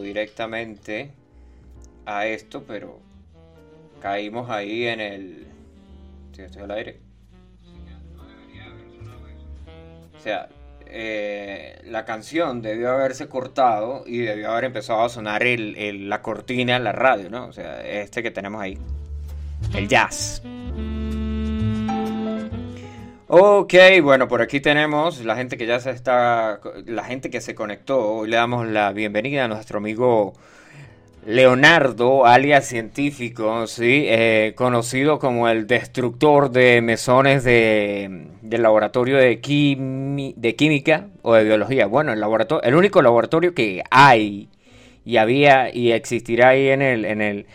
directamente a esto, pero caímos ahí en el... Sí, estoy al aire. O sea, eh, la canción debió haberse cortado y debió haber empezado a sonar el, la cortina en la radio, ¿no? O sea, este que tenemos ahí. El jazz. Ok, bueno, por aquí tenemos la gente que ya se está, la gente que se conectó. Hoy le damos la bienvenida a nuestro amigo Leonardo, alias científico, ¿sí? Eh, conocido como el destructor de mesones de, del laboratorio de, de química o de biología. Bueno, el, laboratorio, el único laboratorio que hay y había y existirá ahí en el, en el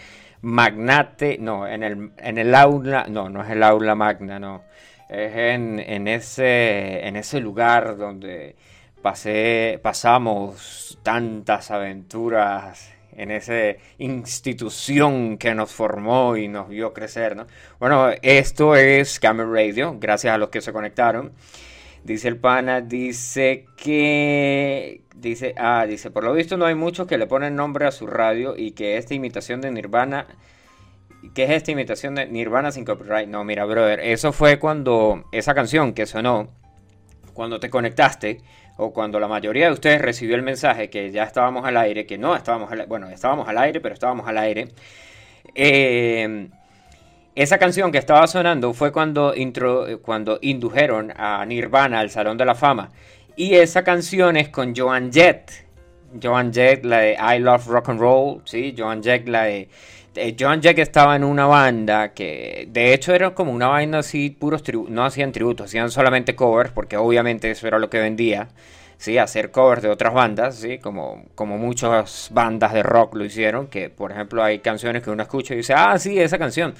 magnate, no, en el, en el aula, no, no es el aula magna, no. Es en, en, ese, en ese lugar donde pasé, pasamos tantas aventuras en esa institución que nos formó y nos vio crecer, ¿no? Bueno, esto es Camera Radio, gracias a los que se conectaron. Dice el pana, dice que... Dice, ah, dice, por lo visto no hay muchos que le ponen nombre a su radio y que esta imitación de Nirvana... ¿Qué es esta imitación de Nirvana sin copyright? No, mira, brother, eso fue cuando esa canción que sonó, cuando te conectaste, o cuando la mayoría de ustedes recibió el mensaje que ya estábamos al aire, que no estábamos al bueno, estábamos al aire, pero estábamos al aire. Eh, esa canción que estaba sonando fue cuando, intro, cuando indujeron a Nirvana al Salón de la Fama. Y esa canción es con Joan Jett. Joan Jett, la de I Love Rock and Roll, ¿sí? Joan Jett, la de... Joan Jett estaba en una banda que de hecho era como una banda así, puros tributos, no hacían tributos, hacían solamente covers, porque obviamente eso era lo que vendía, ¿sí? Hacer covers de otras bandas, ¿sí? Como, como muchas bandas de rock lo hicieron, que por ejemplo hay canciones que uno escucha y dice, ah, sí, esa canción.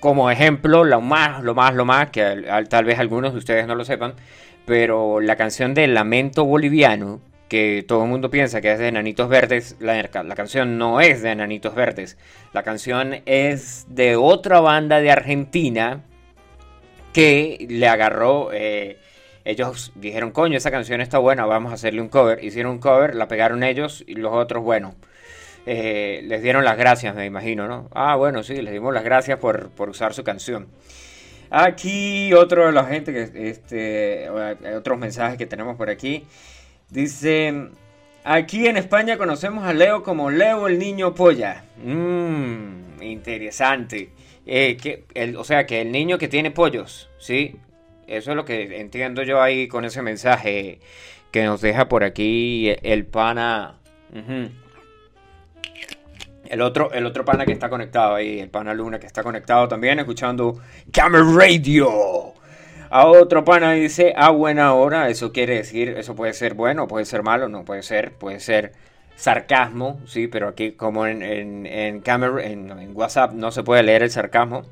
Como ejemplo, lo más, lo más, lo más, que tal vez algunos de ustedes no lo sepan, pero la canción de Lamento Boliviano, que todo el mundo piensa que es de Enanitos Verdes, la, canción no es de Enanitos Verdes. La canción es de otra banda de Argentina que le agarró. Eh, ellos dijeron, coño, esa canción está buena, vamos a hacerle un cover. Hicieron un cover, la pegaron ellos y los otros, bueno, eh, les dieron las gracias, me imagino, ¿no? Ah, bueno, sí, les dimos las gracias por, por usar su canción. Aquí otro de la gente que este otros mensajes que tenemos por aquí. Dice, aquí en España conocemos a Leo como Leo el niño polla. Mmm, interesante. Eh, que o sea, que el niño que tiene pollos, ¿sí? Eso es lo que entiendo yo ahí con ese mensaje que nos deja por aquí el pana. El otro, el otro pana que está conectado ahí, el pana Luna que está conectado también, escuchando Camera Radio. A otro pana dice, a buena hora, eso quiere decir, eso puede ser bueno, puede ser malo, no puede ser, puede ser sarcasmo, sí, pero aquí como en, en, en, en, WhatsApp no se puede leer el sarcasmo.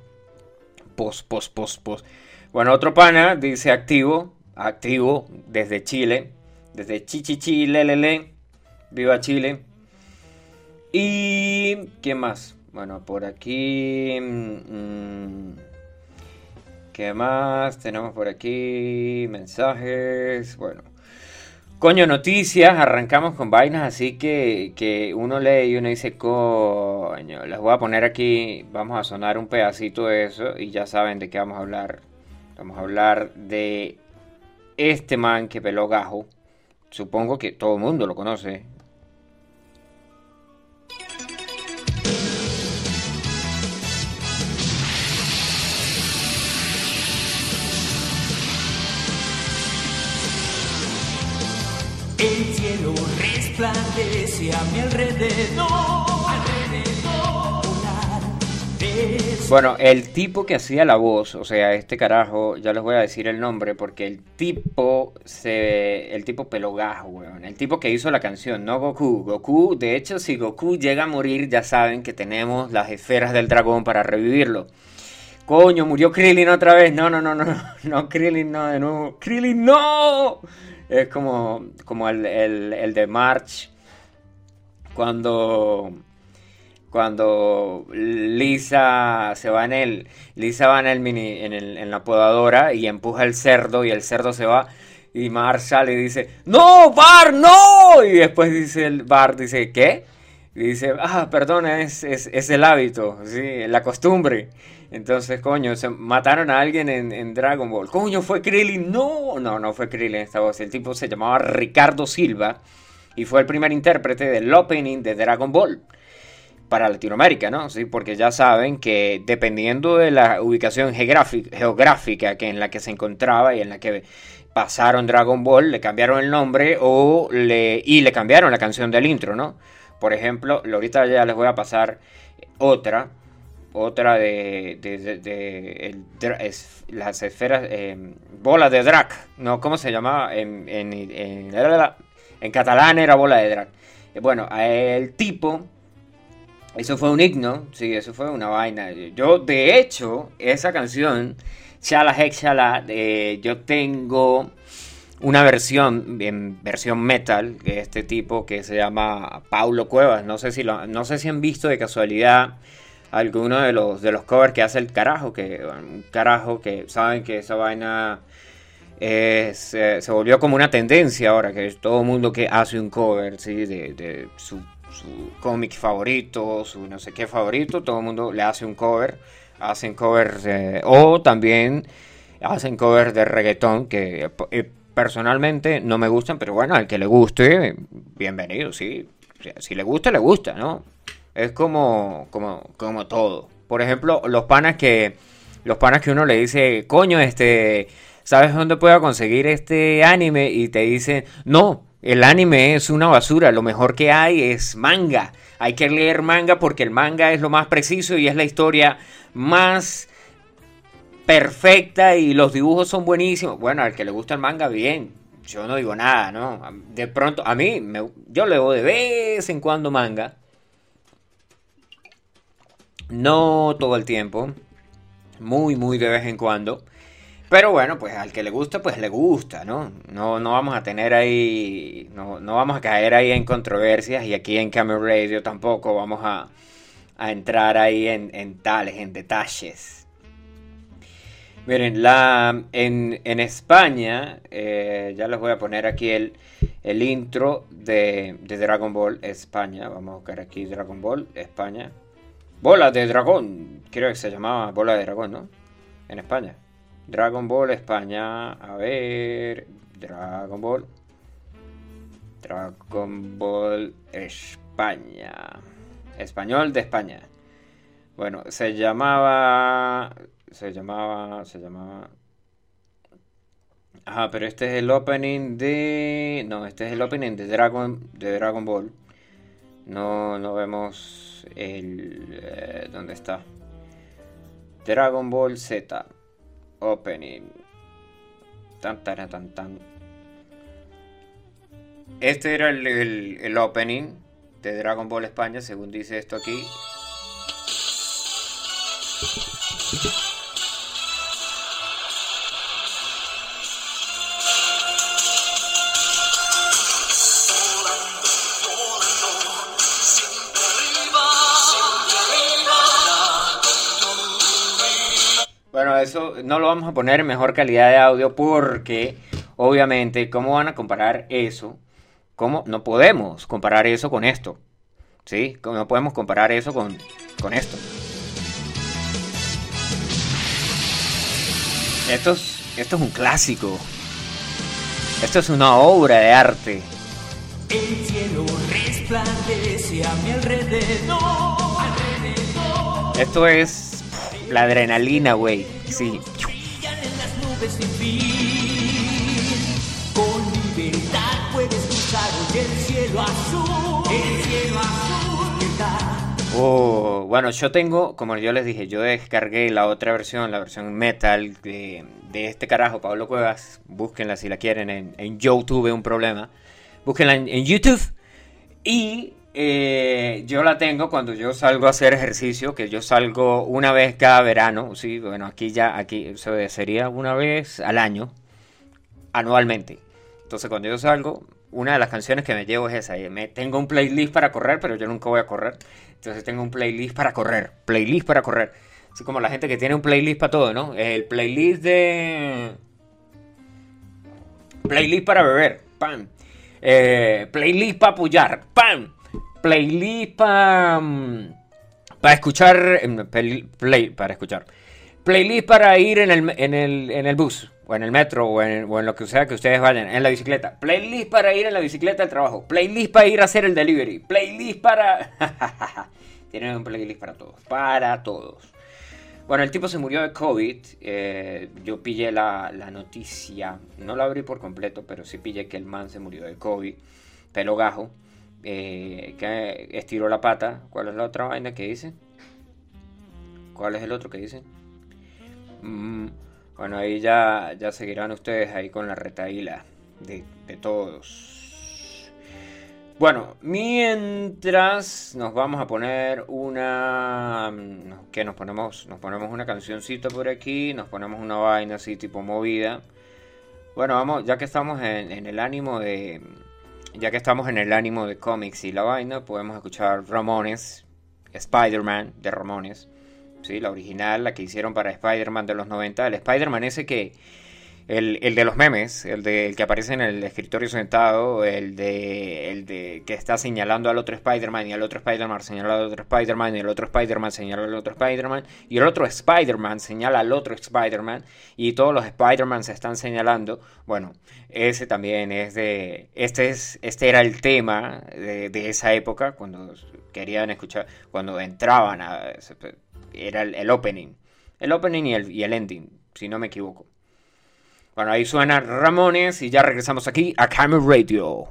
Post, post, post, post. Bueno, otro pana dice activo, activo desde Chile, desde Chichichi, lelele, viva Chile. Y, ¿qué más? Bueno, por aquí... Mmm, ¿Qué más tenemos por aquí? Mensajes. Bueno. Coño, noticias. Arrancamos con vainas así que, que uno lee y uno dice, coño, les voy a poner aquí, vamos a sonar un pedacito de eso y ya saben de qué vamos a hablar. Vamos a hablar de este man que peló gajo. Supongo que todo el mundo lo conoce. El cielo resplandece a mi alrededor. Bueno, el tipo que hacía la voz, o sea, este carajo, ya les voy a decir el nombre porque el tipo se el tipo pelogajo, weón, el tipo que hizo la canción, no Goku. Goku, de hecho, si Goku llega a morir, ya saben que tenemos las esferas del dragón para revivirlo. Coño, murió Krillin otra vez. No, no, no, no, no, Krillin no, de nuevo. Krillin no. Es como, como el, el de March. Cuando cuando Lisa se va en el Lisa va en el mini en, el, en la podadora y empuja el cerdo y el cerdo se va Y Mar sale y dice, no, Bar, no. Y después dice el Bar, dice, ¿qué? Y dice, ah, perdona, es, es, es el hábito, ¿sí? la costumbre. Entonces, coño, se mataron a alguien en, Dragon Ball. Coño, fue Krillin. No, no, no fue Krillin esta voz. El tipo se llamaba Ricardo Silva y fue el primer intérprete del opening de Dragon Ball para Latinoamérica, ¿no? Sí, porque ya saben que dependiendo de la ubicación geográfica que en la que se encontraba y en la que pasaron Dragon Ball, le cambiaron el nombre o le, y le cambiaron la canción del intro, ¿no? Por ejemplo, ahorita ya les voy a pasar otra, otra de, las esferas, eh, bola de drag, ¿no? ¿Cómo se llamaba? En, en, en, catalán era bola de drag. Bueno, el tipo, eso fue un himno, sí, eso fue una vaina. Yo, de hecho, esa canción Chala Hex eh, yo tengo una versión, en versión metal, de este tipo que se llama Paulo Cuevas. No sé si, no sé si han visto de casualidad alguno de los, de los covers que hace el carajo, que carajo que saben que esa vaina se volvió como una tendencia ahora, que es todo mundo que hace un cover ¿sí? de, su, su cómic favorito, su no sé qué favorito, todo el mundo le hace un cover hacen covers o también hacen covers de reggaetón que eh, personalmente no me gustan, pero bueno, al que le guste, bienvenido, sí. Si le gusta, le gusta, ¿no? Es como, como, como todo. Por ejemplo, los panas que los panas que uno le dice, coño, este, ¿sabes dónde puedo conseguir este anime? Y te dicen, no, el anime es una basura, lo mejor que hay es manga. Hay que leer manga porque el manga es lo más preciso y es la historia más perfecta y los dibujos son buenísimos. Bueno, al que le gusta el manga, bien. Yo no digo nada, ¿no? De pronto, a mí, me, yo leo de vez en cuando manga. No todo el tiempo. Muy, muy de vez en cuando. Pero bueno, pues al que le gusta, pues le gusta, ¿no? No, no vamos a tener ahí, no, no vamos a caer ahí en controversias y aquí en Camera Radio tampoco vamos a, a entrar ahí en, tales, en detalles. Miren, la, en, España, eh, ya les voy a poner aquí el, el intro de, Dragon Ball España. Vamos a buscar aquí Dragon Ball España. Bola de dragón, creo que se llamaba Bola de dragón, ¿no? En España. Dragon Ball España, a ver, Dragon Ball. Dragon Ball España. Español de España. Bueno, se llamaba. Se llamaba. Se llamaba. Ajá, pero este es el opening de. No, este es el opening de Dragon, de Dragon Ball. No, no vemos el. Eh, ¿Dónde está? Dragon Ball Z. Opening. Tan. Este era el, el opening de Dragon Ball España, según dice esto aquí. Eso no lo vamos a poner en mejor calidad de audio porque, obviamente, ¿cómo van a comparar eso ¿Cómo? No podemos comparar eso con esto. ¿Sí? No podemos comparar eso con, con esto. Esto es, esto es un clásico. Esto es una obra de arte. El cielo resplandece a mi alrededor. Esto es la adrenalina, güey. Sí. Oh, bueno, yo tengo, como yo les dije, yo descargué la otra versión, la versión metal de, este carajo, Pablo Cuevas. Búsquenla si la quieren en, YouTube, un problema. Búsquenla en, YouTube. Y eh, yo la tengo cuando yo salgo a hacer ejercicio, que yo salgo una vez cada verano. Sí, bueno, aquí ya, aquí sería una vez al año, anualmente. Entonces, cuando yo salgo, una de las canciones que me llevo es esa. Me, tengo un playlist para correr, pero yo nunca voy a correr. Entonces tengo un playlist para correr. Playlist para correr. Así como la gente que tiene un playlist para todo, ¿no? El playlist de... Playlist para beber, ¡pam! Eh, playlist para apoyar, ¡pam! Playlist para... Mm, para escuchar... Em, play, para escuchar. Playlist para ir en el, en el, en el bus, o en el metro, o en, o en, lo que sea que ustedes vayan, en la bicicleta. Playlist para ir en la bicicleta al trabajo. Playlist para ir a hacer el delivery. Playlist para... Tienen un playlist para todos. Para todos. Bueno, el tipo se murió de COVID. Eh, yo pillé la, la, noticia. No la abrí por completo, pero sí pillé que el man se murió de COVID. Pelo gajo. Eh, que estiró la pata. ¿Cuál es la otra vaina que dice? ¿Cuál es el otro que dice? Mm, bueno, ahí ya, ya seguirán ustedes ahí con la retaíla de, todos. Bueno, mientras nos vamos a poner una... Mm, que nos ponemos? Nos ponemos una cancioncita por aquí, nos ponemos una vaina así tipo movida. Bueno, vamos, ya que estamos en, en el ánimo de... Ya que estamos en el ánimo de cómics y la vaina, podemos escuchar Ramones, Spider-Man de Ramones. ¿sí? La original, la que hicieron para Spider-Man de los 90. El Spider-Man ese que el, el, de los memes, el, de, el que aparece en el escritorio sentado, el de, el de que está señalando al otro Spider-Man y al otro Spider-Man señala al otro Spider-Man y el otro Spider-Man señala al otro Spider-Man y el otro Spider-Man señala al otro Spider-Man y todos los Spider-Man se están señalando. Bueno, ese también es de... Este, es, este era el tema de, de esa época cuando querían escuchar, cuando entraban a... Era el, el opening. El opening y el, y el ending, si no me equivoco. Bueno, ahí suena Ramones y ya regresamos aquí a Camera Radio.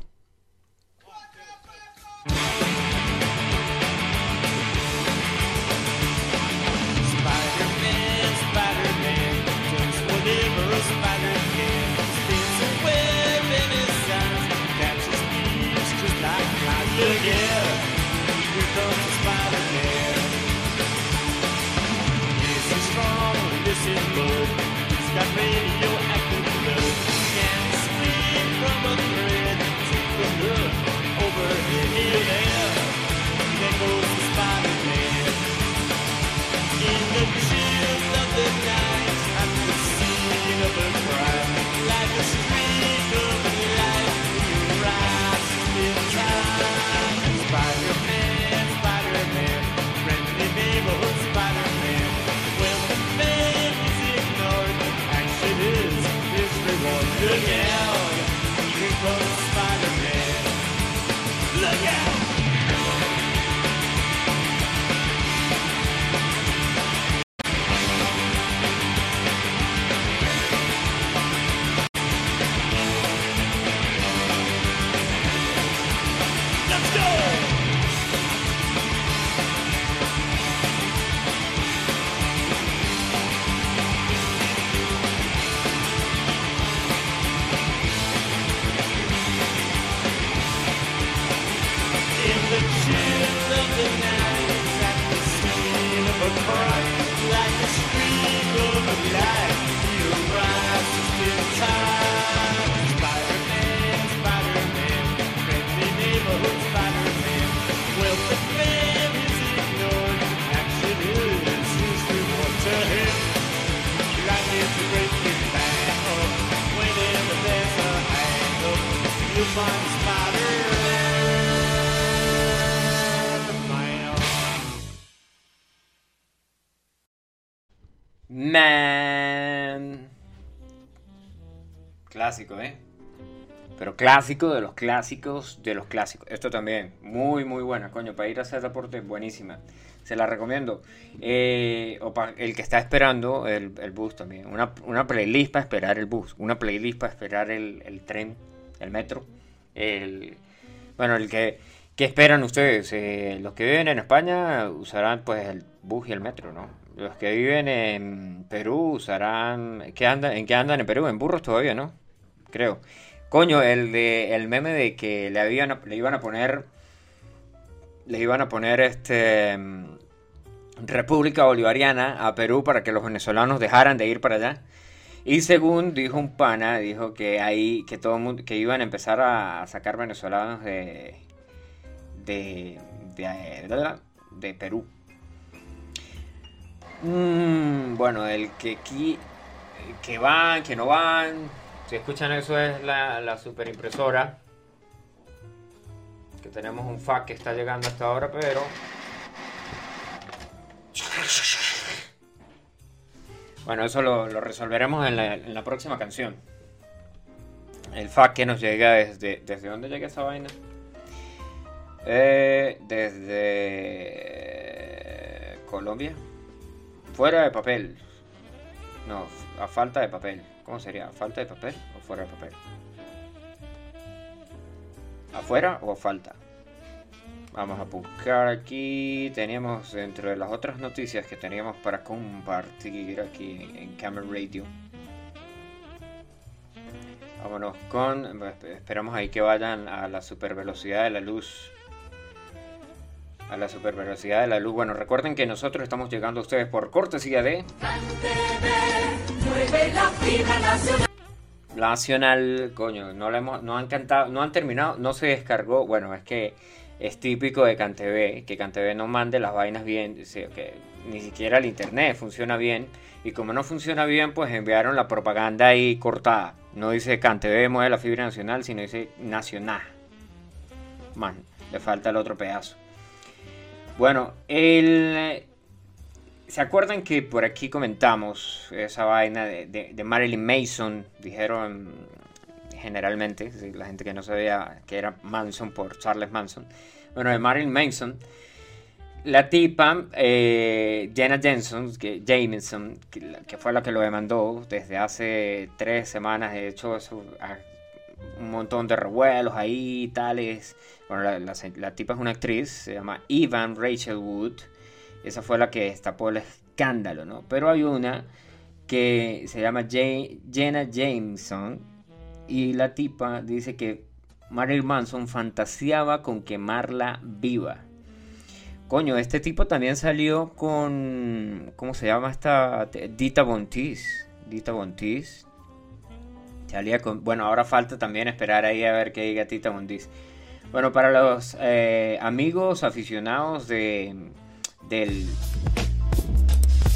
Clásico de los clásicos de los clásicos. Esto también, muy, muy buena, coño. Para ir a hacer deporte, buenísima. Se la recomiendo. Eh, o para el que está esperando el, bus también. Una, una, playlist para esperar el bus. Una playlist para esperar el, tren, el metro. El, bueno, el que, ¿qué esperan ustedes? Eh, los que viven en España usarán pues el bus y el metro, ¿no? Los que viven en Perú usarán. ¿qué andan, ¿En qué andan en Perú? En burros todavía, ¿no? Creo. Coño, el de el meme de que le habían le iban a poner. Le iban a poner este. República Bolivariana a Perú para que los venezolanos dejaran de ir para allá. Y según dijo un pana, dijo que ahí, que todo mundo, que iban a empezar a sacar venezolanos de. de. de, Perú. Mm, bueno, el que aquí, que van, que no van, Si escuchan eso es la, la super impresora. Que tenemos un fax que está llegando hasta ahora, pero... Bueno, eso lo, lo resolveremos en la, en la, próxima canción. El fax que nos llega desde... ¿Desde dónde llega esa vaina? Eh, desde Colombia. Fuera de papel. No, a falta de papel. ¿Cómo sería? ¿A falta de papel o fuera de papel? ¿Afuera o falta? Vamos a buscar aquí. Teníamos dentro de las otras noticias que teníamos para compartir aquí en Camera Radio. Vámonos con. Esperamos ahí que vayan a la super velocidad de la luz a la super velocidad de la luz. Bueno, recuerden que nosotros estamos llegando a ustedes por cortesía de... Nacional, coño, no, hemos, no han cantado, no han terminado, no se descargó. Bueno, es que es típico de CanTV, que CanTV no mande las vainas bien, que ni siquiera el internet funciona bien. Y como no funciona bien, pues enviaron la propaganda ahí cortada. No dice CanTV mueve la fibra nacional, sino dice nacional. Man, le falta el otro pedazo. Bueno, el... ¿Se acuerdan que por aquí comentamos esa vaina de, Marilyn Mason? Dijeron generalmente, la gente que no sabía que era Manson por Charles Manson. Bueno, de Marilyn Manson. La tipa, eh, Jenna Jensen, que, Jameson, que, fue la que lo demandó desde hace tres semanas, de hecho, eso, un montón de revuelos ahí, tales. Bueno, la, tipa es una actriz, se llama Evan Rachel Wood. Esa fue la que destapó el escándalo, ¿no? Pero hay una que se llama Jenna Jameson. Y la tipa dice que Marilyn Manson fantaseaba con quemarla viva. Coño, este tipo también salió con. ¿Cómo se llama esta? Dita Bontis. Dita Bontis bueno, ahora falta también esperar ahí a ver qué diga Tita Mundis. Bueno, para los eh, amigos aficionados de del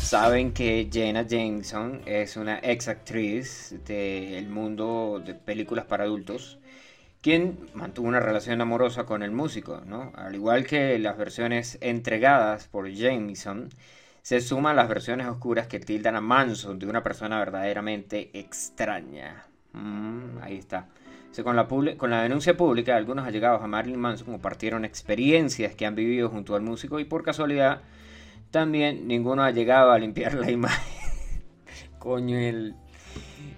saben que Jenna Jameson es una ex actriz del mundo de películas para adultos, quien mantuvo una relación amorosa con el músico, ¿no? Al igual que las versiones entregadas por Jameson, se suman las versiones oscuras que tildan a Manson de una persona verdaderamente extraña. Mm, ahí está. Con, la con la denuncia pública, algunos allegados a Marilyn Manson compartieron experiencias que han vivido junto al músico y por casualidad también ninguno ha llegado a limpiar la imagen. coño, el...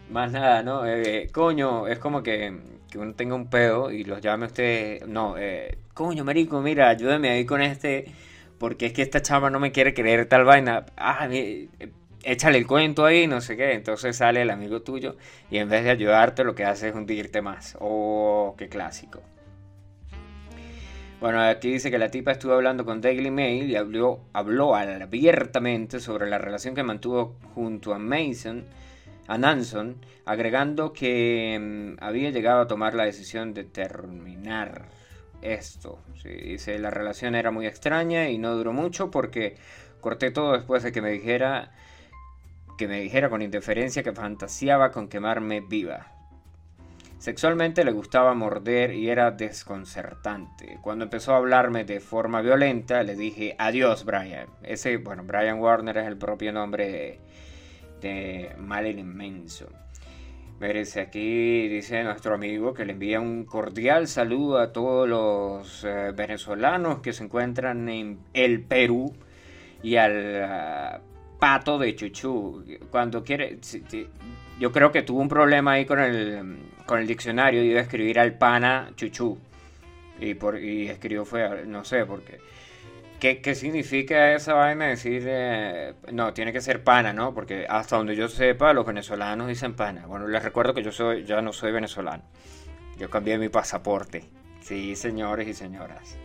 Más nada, ¿no? Eh, coño, es como que, que, uno tenga un pedo y los llame a usted. No, eh, coño, marico, mira, ayúdeme ahí con este. Porque es que esta chava no me quiere creer tal vaina. Ah, échale el cuento ahí, no sé qué. Entonces sale el amigo tuyo y en vez de ayudarte lo que hace es hundirte más. Oh, qué clásico. Bueno, aquí dice que la tipa estuvo hablando con Daily Mail y habló, habló abiertamente sobre la relación que mantuvo junto a Mason, a Nanson, agregando que mm, había llegado a tomar la decisión de terminar esto. dice, la relación era muy extraña y no duró mucho porque corté todo después de que me dijera que me dijera con indiferencia que fantaseaba con quemarme viva. Sexualmente le gustaba morder y era desconcertante. Cuando empezó a hablarme de forma violenta, le dije adiós, Brian. Ese, bueno, Brian Warner es el propio nombre de, Marilyn Manson. Merece aquí, dice nuestro amigo, que le envía un cordial saludo a todos los eh, venezolanos que se encuentran en el Perú y al pato de chuchu. Cuando quiere, yo creo que tuvo un problema ahí con el, con el diccionario iba a escribir al pana chuchu. Y, por, y escribió fue, no sé, porque... ¿Qué, ¿Qué, significa esa vaina decir, eh, no, tiene que ser pana, ¿no? Porque hasta donde yo sepa, los venezolanos dicen pana. Bueno, les recuerdo que yo soy, ya no soy venezolano. Yo cambié mi pasaporte. Sí, señores y señoras.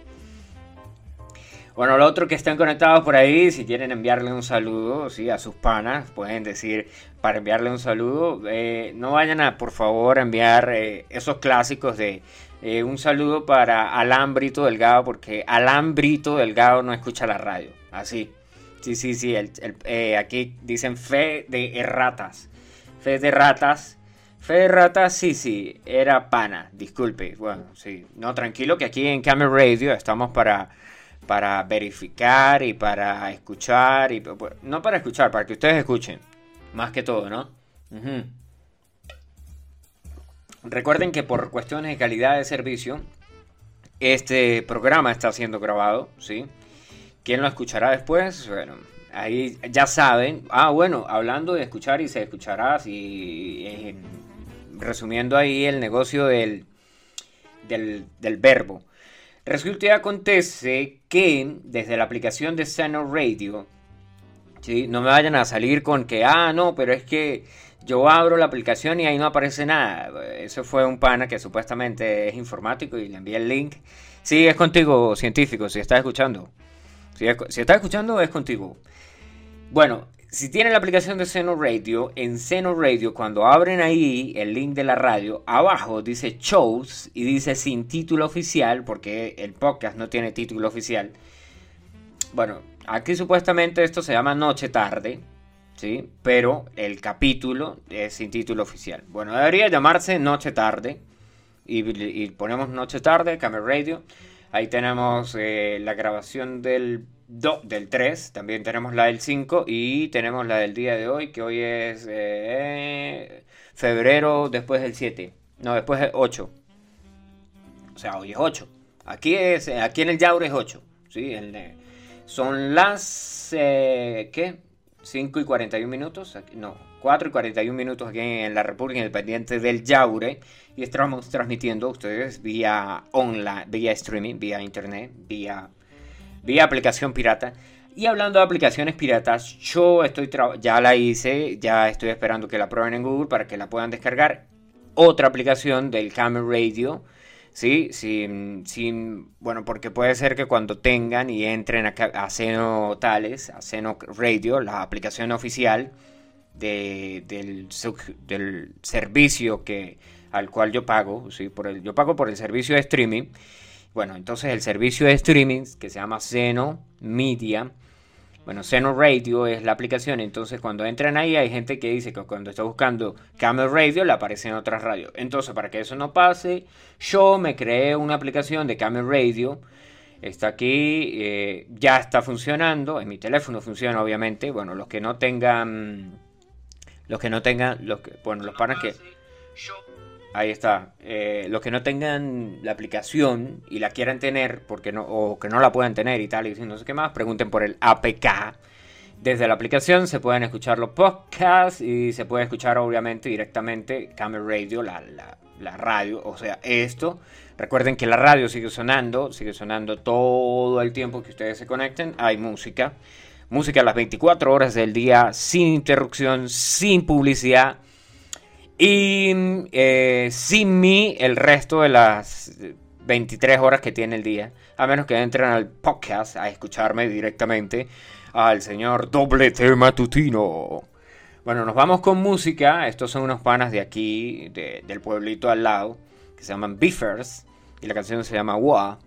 Bueno, lo otro que están conectados por ahí, si quieren enviarle un saludo ¿sí? a sus panas, pueden decir para enviarle un saludo. Eh, no vayan a, por favor, enviar eh, esos clásicos de eh, un saludo para Alambrito Delgado, porque Alambrito Delgado no escucha la radio. Así. Sí, sí, sí. aquí dicen fe de ratas. Fe de ratas. Ferrata, sí, sí, era pana, disculpe. Bueno, sí, no, tranquilo que aquí en Camel Radio estamos para, para verificar y para escuchar, y no para escuchar, para que ustedes escuchen, más que todo, ¿no? Recuerden que por cuestiones de calidad de servicio, este programa está siendo grabado, ¿sí? ¿Quién lo escuchará después? Bueno, ahí ya saben. Ah, bueno, hablando de escuchar y se escuchará, si, resumiendo ahí el negocio del, del, verbo. Resulta y acontece que desde la aplicación de Seno Radio, ¿sí? no me vayan a salir con que, ah, no, pero es que yo abro la aplicación y ahí no aparece nada. Eso fue un pana que supuestamente es informático y le envié el link. Sí, es contigo, científico, si estás escuchando. Si, estás escuchando, es contigo. Bueno, si tienen la aplicación de Seno Radio, en Seno Radio, cuando abren ahí el link de la radio, abajo dice shows y dice sin título oficial, porque el podcast no tiene título oficial. Bueno, aquí supuestamente esto se llama Noche Tarde. ¿sí? Pero el capítulo es sin título oficial. Bueno, debería llamarse Noche Tarde. Y, ponemos Noche Tarde, Camera Radio. Ahí tenemos eh, la grabación del, del 3, también tenemos la del 5 y tenemos la del día de hoy, que hoy es eh, febrero después del 7. No, después del 8. O sea, hoy es 8. Aquí, es, aquí en el Yaure es 8. ¿sí? son las... Eh, ¿Qué? 5 y 41 minutos, no, 4 y 41 minutos aquí en la República Independiente del Yaure y estamos transmitiendo a ustedes vía online, vía streaming, vía internet, vía, vía aplicación pirata. Y hablando de aplicaciones piratas, yo estoy ya la hice, ya estoy esperando que la prueben en Google para que la puedan descargar. Otra aplicación del Camel Radio ¿sí? Sin, sin, bueno, porque puede ser que cuando tengan y entren a, a Seno Tales, a Seno Radio, la aplicación oficial del, del, servicio que, al cual yo pago, ¿sí? Por el, yo pago por el servicio de streaming. Bueno, entonces el servicio de streaming que se llama Seno Media, bueno, Seno Radio es la aplicación, entonces cuando entran ahí hay gente que dice que cuando está buscando Camel Radio le aparecen otras radios. Entonces, para que eso no pase, yo me creé una aplicación de Camel Radio. Está aquí, eh, ya está funcionando, en mi teléfono funciona obviamente. Bueno, los que no tengan, los que no tengan, los que, bueno, los panas que... Ahí está. Eh, los que no tengan la aplicación y la quieran tener, porque no, o que no la puedan tener y tal, y no sé qué más, pregunten por el APK. Desde la aplicación se pueden escuchar los podcasts y se puede escuchar obviamente directamente Camel Radio, la, la radio, o sea, esto. Recuerden que la radio sigue sonando, sigue sonando todo el tiempo que ustedes se conecten. Hay música, música a las 24 horas del día, sin interrupción, sin publicidad y eh, sin mí, el resto de las 23 horas que tiene el día, a menos que entren al podcast a escucharme directamente al señor Doblete Matutino. Bueno, nos vamos con música. Estos son unos panas de aquí, del pueblito al lado, que se llaman Beefers. Y la canción se llama Wa.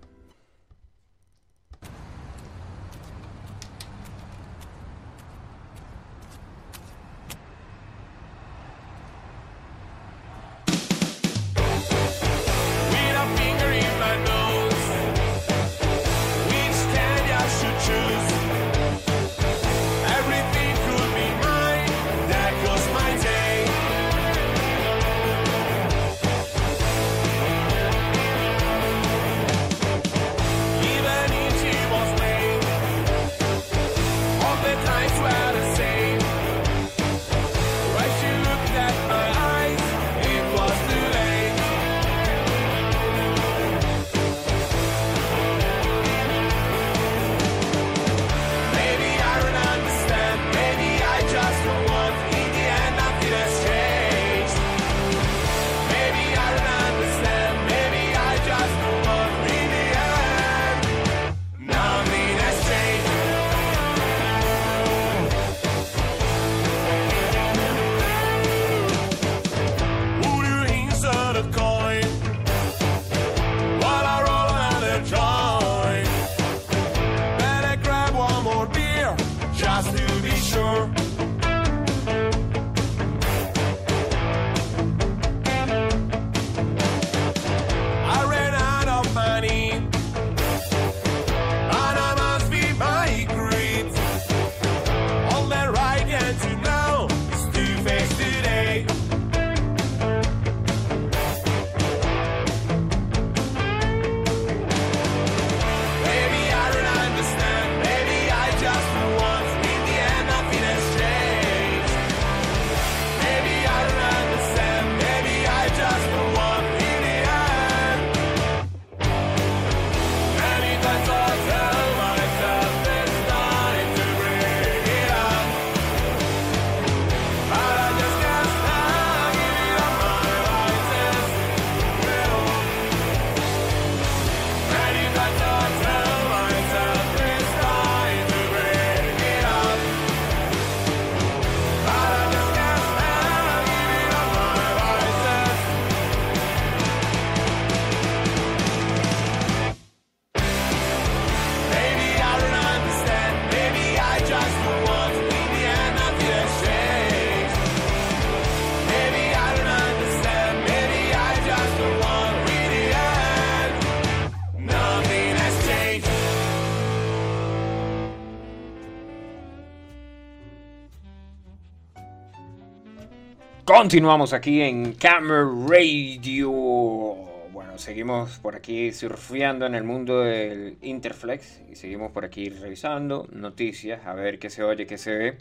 Continuamos aquí en Camera Radio. Bueno, seguimos por aquí surfeando en el mundo del Interflex y seguimos por aquí revisando noticias, a ver qué se oye, qué se ve,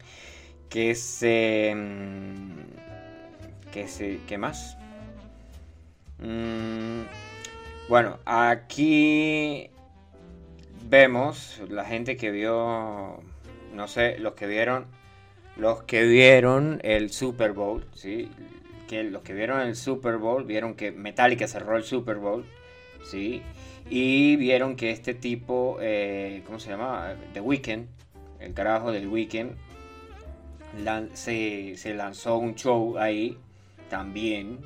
qué se... Mm, qué se... ¿Qué más? Mm, bueno, aquí vemos la gente que vio, no sé, los que vieron los que vieron el Super Bowl, ¿sí? Que los que vieron el Super Bowl vieron que Metallica cerró el Super Bowl, ¿sí? Y vieron que este tipo, eh, ¿cómo se llama? The Weeknd, el carajo del Weeknd, se, se lanzó un show ahí también.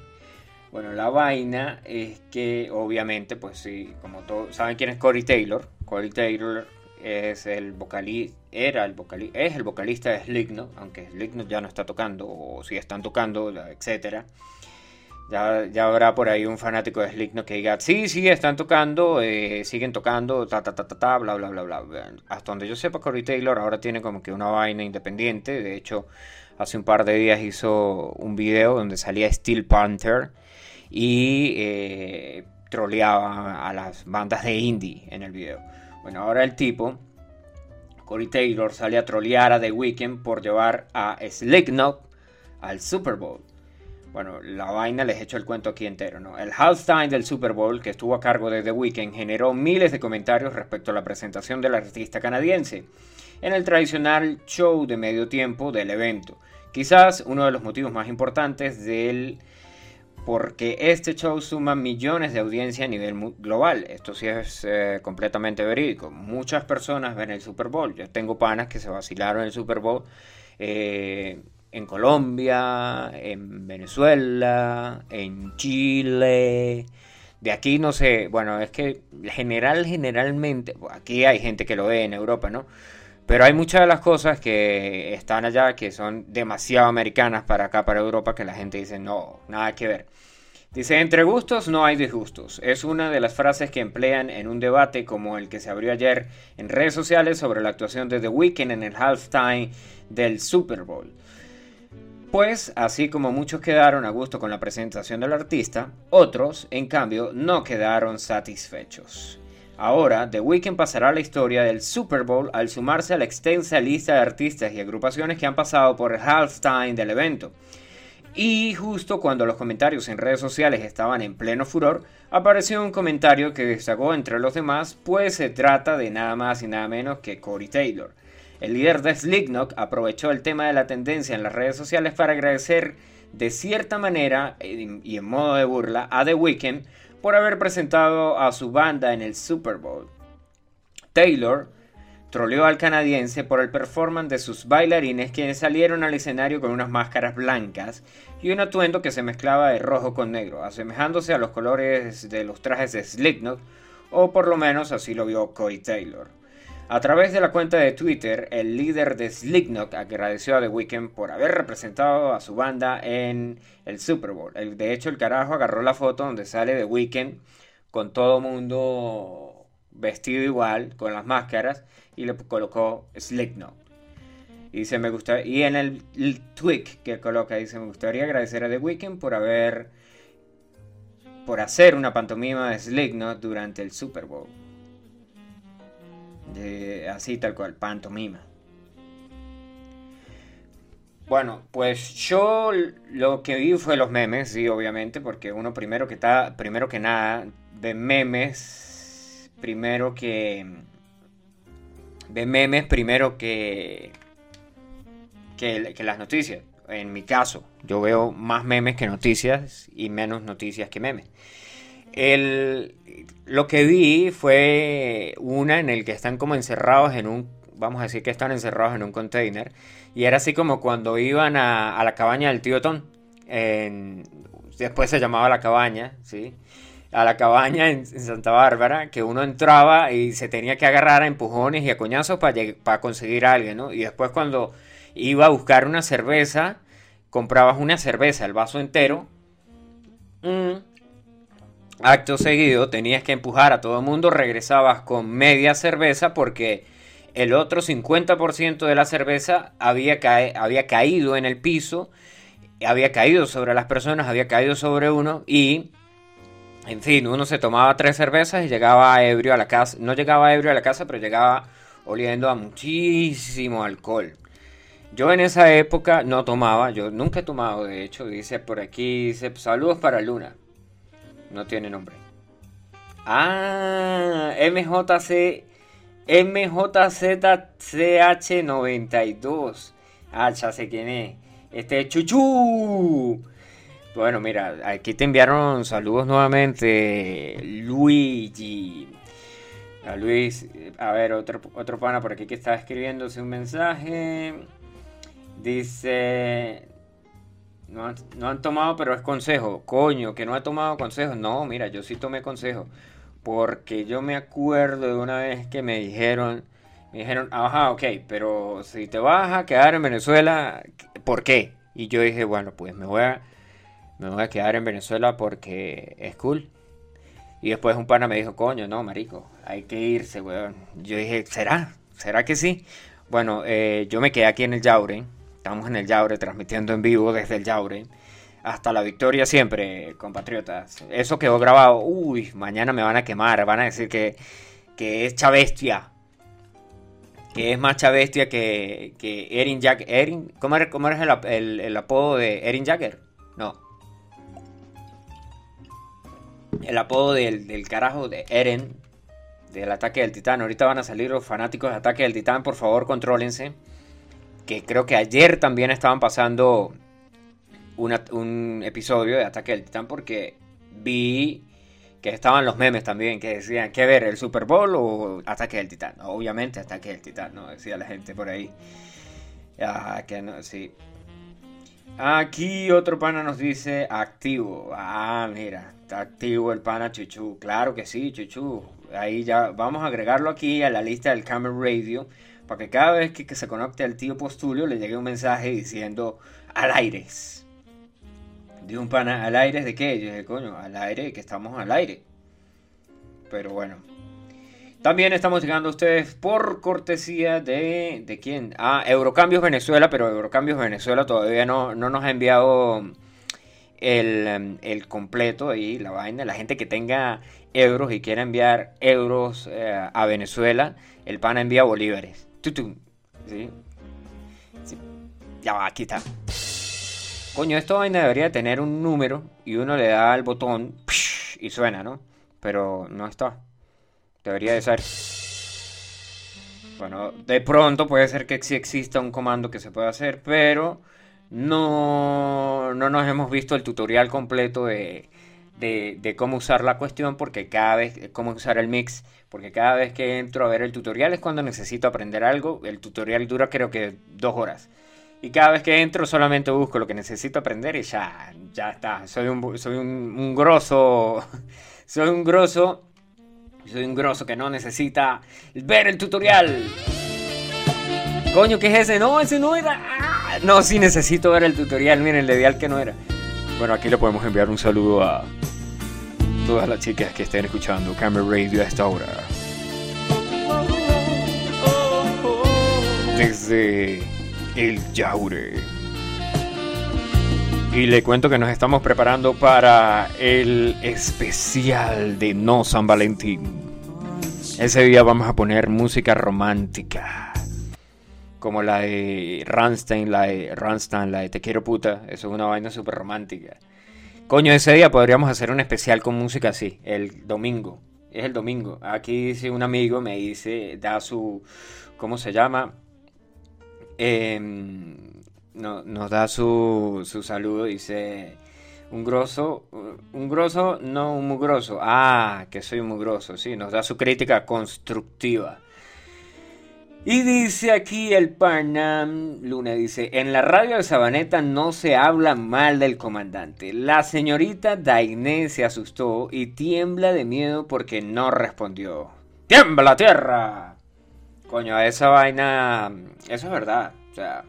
Bueno, la vaina es que obviamente, pues sí, como todos, ¿saben quién es Corey Taylor? Corey Taylor es el vocalista, era el vocalista, es el vocalista de Slipknot, aunque Slipknot ya no está tocando, o si están tocando, etcétera. Ya, ya, habrá por ahí un fanático de Slipknot que diga, sí, sí, están tocando, eh, siguen tocando, ta, ta, ta, ta, ta, bla, bla, bla, bla. Hasta donde yo sepa, Corey Taylor ahora tiene como que una vaina independiente. De hecho, hace un par de días hizo un video donde salía Steel Panther y eh, troleaba a las bandas de indie en el video. Bueno, ahora el tipo, Corey Taylor, sale a trolear a The Weeknd por llevar a Slipknot al Super Bowl. Bueno, la vaina les he hecho el cuento aquí entero, ¿no? El halftime del Super Bowl, que estuvo a cargo de The Weeknd, generó miles de comentarios respecto a la presentación del artista canadiense en el tradicional show de medio tiempo del evento. Quizás uno de los motivos más importantes del porque este show suma millones de audiencia a nivel global. Esto sí es eh, completamente verídico. Muchas personas ven el Super Bowl. Yo tengo panas que se vacilaron el Super Bowl eh, en Colombia, en Venezuela, en Chile. De aquí no sé, bueno, es que general, generalmente, aquí hay gente que lo ve en Europa, ¿no? Pero hay muchas de las cosas que están allá que son demasiado americanas para acá, para Europa, que la gente dice, no, nada que ver. Dice, entre gustos no hay disgustos. Es una de las frases que emplean en un debate como el que se abrió ayer en redes sociales sobre la actuación de The Weeknd en el halftime del Super Bowl. Pues, así como muchos quedaron a gusto con la presentación del artista, otros, en cambio, no quedaron satisfechos. Ahora, The Weeknd pasará a la historia del Super Bowl al sumarse a la extensa lista de artistas y agrupaciones que han pasado por el halftime del evento. Y justo cuando los comentarios en redes sociales estaban en pleno furor, apareció un comentario que destacó entre los demás, pues se trata de nada más y nada menos que Corey Taylor. El líder de Slipknot aprovechó el tema de la tendencia en las redes sociales para agradecer de cierta manera y en modo de burla a The Weeknd por haber presentado a su banda en el Super Bowl. Taylor troleó al canadiense por el performance de sus bailarines quienes salieron al escenario con unas máscaras blancas y un atuendo que se mezclaba de rojo con negro, asemejándose a los colores de los trajes de Slipknot, o por lo menos así lo vio Corey Taylor. A través de la cuenta de Twitter, el líder de Slipknot agradeció a The Weeknd por haber representado a su banda en el Super Bowl. de hecho, el carajo agarró la foto donde sale The Weeknd con todo mundo vestido igual, con las máscaras, y le colocó Slipknot. Y dice, me gusta, y en el, tweet que coloca, dice, me gustaría agradecer a The Weeknd por haber, por hacer una pantomima de Slipknot durante el Super Bowl así tal cual, pantomima. Bueno, pues yo lo que vi fue los memes, sí, obviamente, porque uno primero que está, primero que nada, ve memes, primero que ve memes primero que, que las noticias. En mi caso, yo veo más memes que noticias y menos noticias que memes. El, lo que vi fue una en el que están como encerrados en un, vamos a decir que están encerrados en un container. Y era así como cuando iban a, la cabaña del tío Tom. después se llamaba la cabaña, ¿sí? A la cabaña en, Santa Bárbara, que uno entraba y se tenía que agarrar a empujones y a coñazos para conseguir a alguien, ¿no? Y después cuando iba a buscar una cerveza, comprabas una cerveza, el vaso entero. Mm, Acto seguido tenías que empujar a todo el mundo, regresabas con media cerveza porque el otro 50% de la cerveza había, había caído en el piso había caído sobre las personas, había caído sobre uno y, en fin, uno se tomaba tres cervezas y llegaba ebrio a la casa. No llegaba ebrio a la casa, pero llegaba oliendo a muchísimo alcohol. Yo en esa época no tomaba, yo nunca he tomado, de hecho, dice por aquí, dice saludos para Luna. No tiene nombre. Ah, MJC, MJZCH92. Ah, ya sé quién es. Este Chuchu. Bueno, mira, aquí te enviaron saludos nuevamente, Luigi. A Luis, a ver, otro, otro pana por aquí que está escribiéndose un mensaje. Dice, no han, no han tomado, pero es consejo. Coño, que no ha tomado consejo. No, mira, yo sí tomé consejo. Porque yo me acuerdo de una vez que me dijeron, me dijeron, ajá, ok, pero si te vas a quedar en Venezuela, ¿por qué? Y yo dije, bueno, pues me voy a, me voy a quedar en Venezuela porque es cool. Y después un pana me dijo, coño, no, marico, hay que irse, weón. Yo dije, ¿será? ¿Será que sí? Bueno, eh, yo me quedé aquí en el Yaure. Estamos en el Yaure transmitiendo en vivo desde el Yaure. Hasta la victoria siempre, compatriotas. Eso quedó grabado. Uy, mañana me van a quemar. Van a decir que, que es chavestia. Que es más chavestia que, que Erin Jagger. Erin, ¿Cómo era, cómo el- el apodo de Erin Jagger? No. El apodo del, del carajo de Eren. Del ataque del titán. Ahorita van a salir los fanáticos de ataque del titán. Por favor, contrólense. Que creo que ayer también estaban pasando un episodio de Ataque del Titán porque vi que estaban los memes también que decían, ¿qué ver? ¿El Super Bowl o Ataque del Titán? Obviamente Ataque del Titán, ¿no? Decía la gente por ahí. Ah, que no, sí. Aquí otro pana nos dice activo. Ah, mira, está activo el pana Chuchu. Claro que sí, Chuchu. Ahí ya vamos a agregarlo aquí a la lista del Camera Radio para que cada vez que, se conecte al tío Postulio le llegue un mensaje diciendo al aire. De un pana al aire de qué? Yo dije, coño, al aire, que estamos al aire. Pero bueno. También estamos llegando a ustedes por cortesía de. ¿De quién? Ah, Eurocambios Venezuela, pero Eurocambios Venezuela todavía no, no nos ha enviado el, em, el completo y la vaina. La gente que tenga euros y quiera enviar euros eh, a Venezuela, el pana envía bolívares. ¿Sí? Sí. Ya va, aquí está. Coño, esta vaina debería tener un número y uno le da al botón y suena, ¿no? Pero no está. Debería de ser. Bueno, de pronto puede ser que sí exista un comando que se pueda hacer, pero no, no nos hemos visto el tutorial completo de, de, cómo usar la cuestión, porque cada vez, cómo usar el mix, porque cada vez que entro a ver el tutorial es cuando necesito aprender algo. El tutorial dura creo que dos horas. Y cada vez que entro solamente busco lo que necesito aprender y ya, ya está. Soy un, soy un, un grosso, soy un grosso, soy un grosso que no necesita ver el tutorial. Coño, ¿qué es ese? No, ese no era. Ah, No, sí necesito ver el tutorial. Miren, le di al que no era. Bueno, aquí le podemos enviar un saludo a todas las chicas que estén escuchando Camera Radio a esta hora. Desde el Yaure. Y le cuento que nos estamos preparando para el especial de No San Valentín. Ese día vamos a poner música romántica. Como la de Rammstein, la de Rammstein, la de Te quiero puta. Eso es una vaina súper romántica. Coño, ese día podríamos hacer un especial con música así, el domingo. Es el domingo. Aquí dice un amigo, me dice, da su, ¿cómo se llama? Em, no- nos da su, su saludo, dice, un grosso, un grosso, no un mugroso. Ah, que soy un mugroso, sí, nos da su crítica constructiva. Y dice aquí el Panam Luna, dice, en la radio de Sabaneta no se habla mal del comandante. La señorita Dainé se asustó y tiembla de miedo porque no respondió. ¡Tiembla tierra! Coño, esa vaina, eso es verdad. O sea,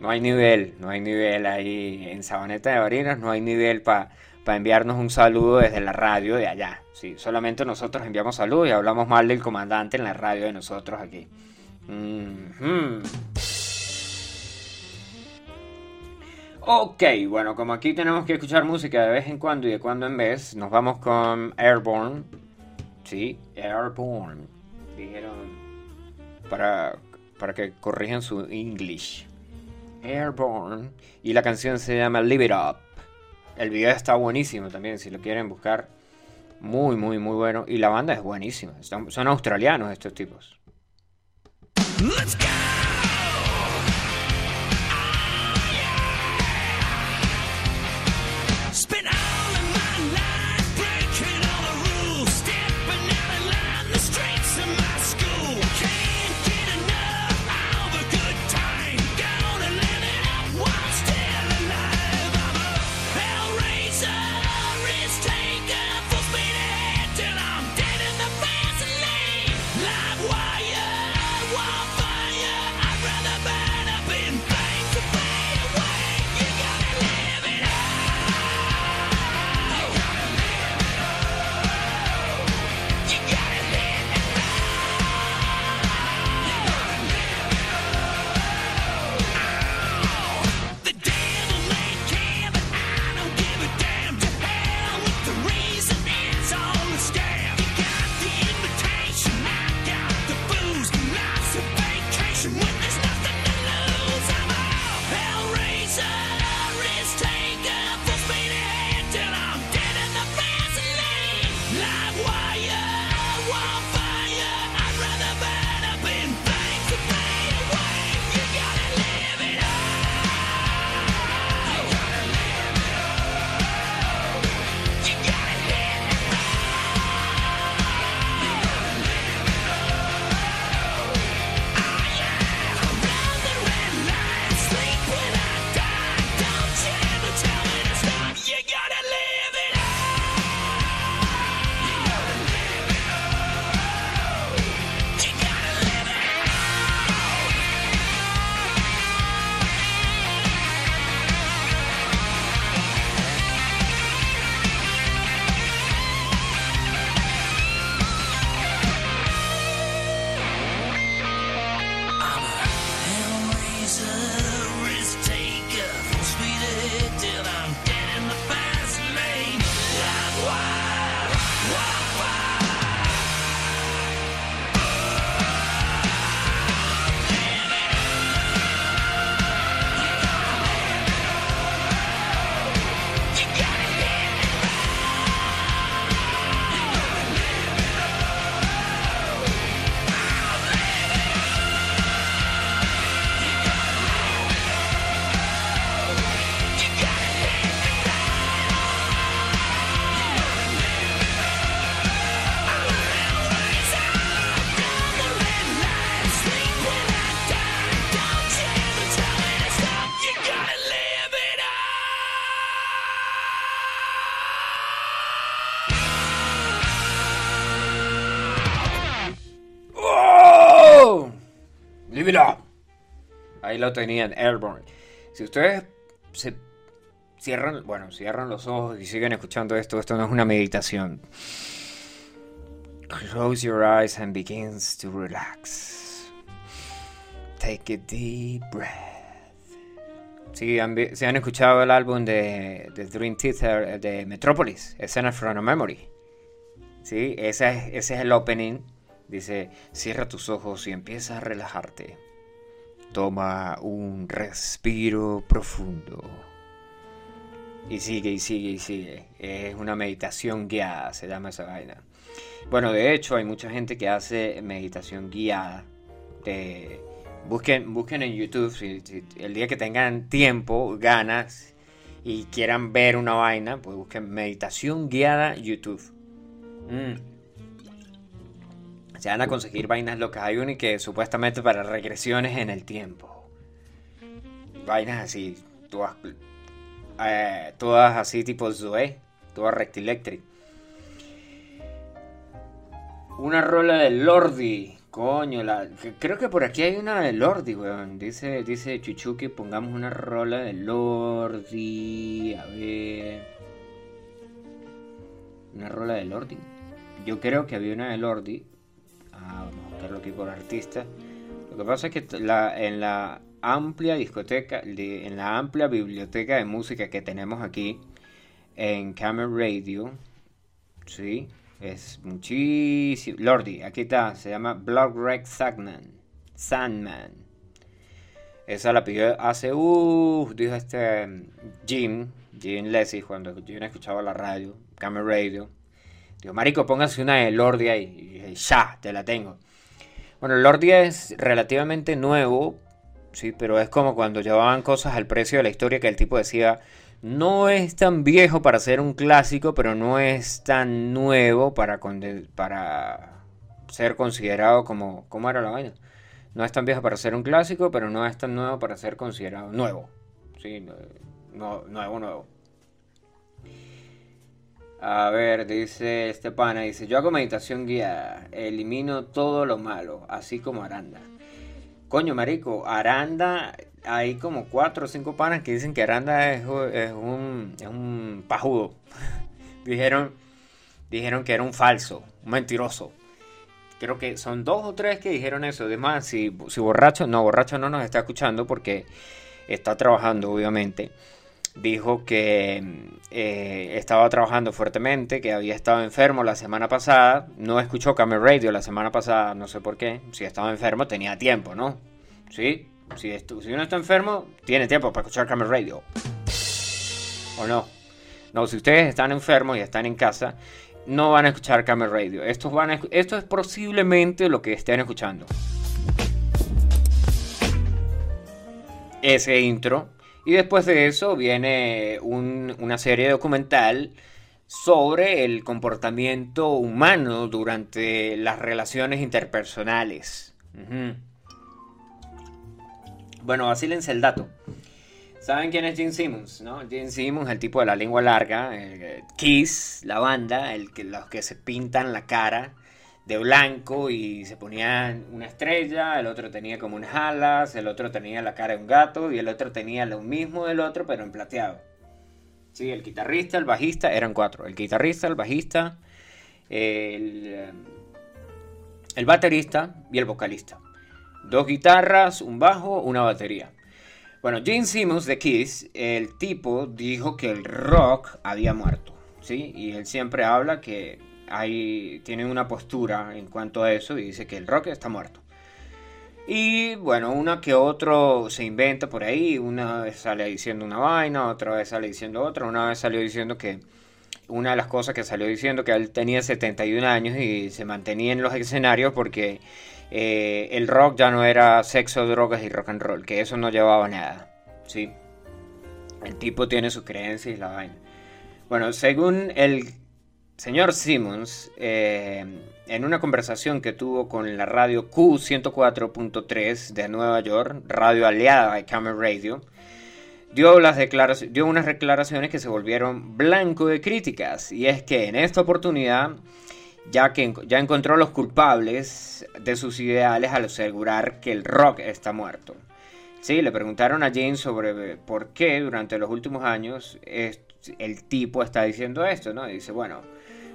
no hay nivel, no hay nivel ahí en Sabaneta de Barinas, no hay nivel para enviarnos un saludo desde la radio de allá. Sí, solamente nosotros enviamos saludos y hablamos mal del comandante en la radio de nosotros aquí. Mhm. Ok, bueno, como aquí tenemos que escuchar música de vez en cuando y de cuando en vez, nos vamos con Airborne. Sí, Airborne. Dijeron para, para que corrijan su English. Airborne. Y la canción se llama Live It Up. El video está buenísimo también, si lo quieren buscar. Muy, muy, muy bueno. Y la banda es buenísima. Son australianos estos tipos. Let's go! Lo tenían, Airborne. Si ustedes se cierran, bueno, cierran los ojos y siguen escuchando esto, esto no es una meditación. Close your eyes and begins to relax. Take a deep breath. Si han, si han escuchado el álbum de, de Dream Theater de Metropolis, Escena from Memory. Sí, ese es, ese es el opening. Dice, cierra tus ojos y empieza a relajarte. Toma un respiro profundo. Y sigue, y sigue, y sigue. Es una meditación guiada, se llama esa vaina. Bueno, de hecho, hay mucha gente que hace meditación guiada. De- busquen, busquen en YouTube, si- el día que tengan tiempo, ganas y quieran ver una vaina, pues busquen meditación guiada YouTube. Mm. Se van a conseguir vainas locas. Hay una que supuestamente para regresiones en el tiempo. Vainas así, todas, eh, todas así tipo Zoe, todas Rectilectric. Una rola de Lordi. Coño, la, creo que por aquí hay una de Lordi, weón. Dice, dice Chuchu que pongamos una rola de Lordi. A ver. Una rola de Lordi. Yo creo que había una de Lordi. Vamos a buscarlo aquí por artista. Lo que pasa es que en la amplia discoteca, en la amplia biblioteca de música que tenemos aquí en Camel Radio, sí, es muchísimo. Lordi, aquí está, se llama Blood Sandman. Sandman. Esa la pidió hace, uh, dijo este mm, Jim, Jim Leslie, cuando Jim escuchaba la radio, Camel Radio. Digo, marico, póngase una de Lordi ahí. Y ya, te la tengo. Bueno, Lordi es relativamente nuevo, sí, pero es como cuando llevaban cosas al precio de la historia que el tipo decía, no es tan viejo para ser un clásico, pero no es tan nuevo para, para ser considerado como... ¿Cómo era la vaina? No es tan viejo para ser un clásico, pero no es tan nuevo para ser considerado nuevo. Sí, no- nuevo, nuevo. A ver, dice este pana, dice, yo hago meditación guiada, elimino todo lo malo, así como Aranda. Coño, marico, Aranda, hay como cuatro o cinco panas que dicen que Aranda es, un, es un pajudo. dijeron, dijeron que era un falso, un mentiroso. Creo que son dos o tres que dijeron eso. Además, si, si borracho, no, borracho no nos está escuchando porque está trabajando, obviamente. Dijo que eh, estaba trabajando fuertemente, que había estado enfermo la semana pasada. No escuchó Camel Radio la semana pasada, no sé por qué. Si estaba enfermo, tenía tiempo, ¿no? ¿Sí? Si, uno está enfermo, tiene tiempo para escuchar Camel Radio. ¿O no? No, si ustedes están enfermos y están en casa, no van a escuchar Camel Radio. Esto es posiblemente lo que estén escuchando. Ese intro. Y después de eso viene un- una serie documental sobre el comportamiento humano durante las relaciones interpersonales. Bueno, vacílense el dato. ¿Saben quién es Gene Simmons? ¿no? Gene Simmons, el tipo de la lengua larga, Kiss, la banda, el que, los que se pintan la cara de blanco y se ponían una estrella, el otro tenía como unas alas, el otro tenía la cara de un gato y el otro tenía lo mismo del otro pero en plateado. Sí, el guitarrista, el bajista, eran cuatro. El guitarrista, el bajista, el, eh, baterista y el vocalista. Dos guitarras, un bajo, una batería. Bueno, Gene Simmons de Kiss, el tipo dijo que el rock había muerto, ¿sí? Y él siempre habla que hay, tiene una postura en cuanto a eso y dice que el rock está muerto. Y bueno, una que otro se inventa por ahí, una vez sale diciendo una vaina, otra vez sale diciendo otra, una vez salió diciendo que una de las cosas que salió diciendo que él tenía 71 años y se mantenía en los escenarios porque eh, el rock ya no era sexo, drogas y rock and roll, que eso no llevaba nada, ¿sí? El tipo tiene sus creencias y la vaina. Bueno, según el señor Simmons, eh, en una conversación que tuvo con la radio Q104.3 de Nueva York, radio aliada de Camel Radio, dio, las dio unas declaraciones que se volvieron blanco de críticas. Y es que en esta oportunidad, ya que ya encontró los culpables de sus ideales al asegurar que el rock está muerto. Sí, le preguntaron a James sobre por qué durante los últimos años el tipo está diciendo esto, ¿no? Y dice, bueno,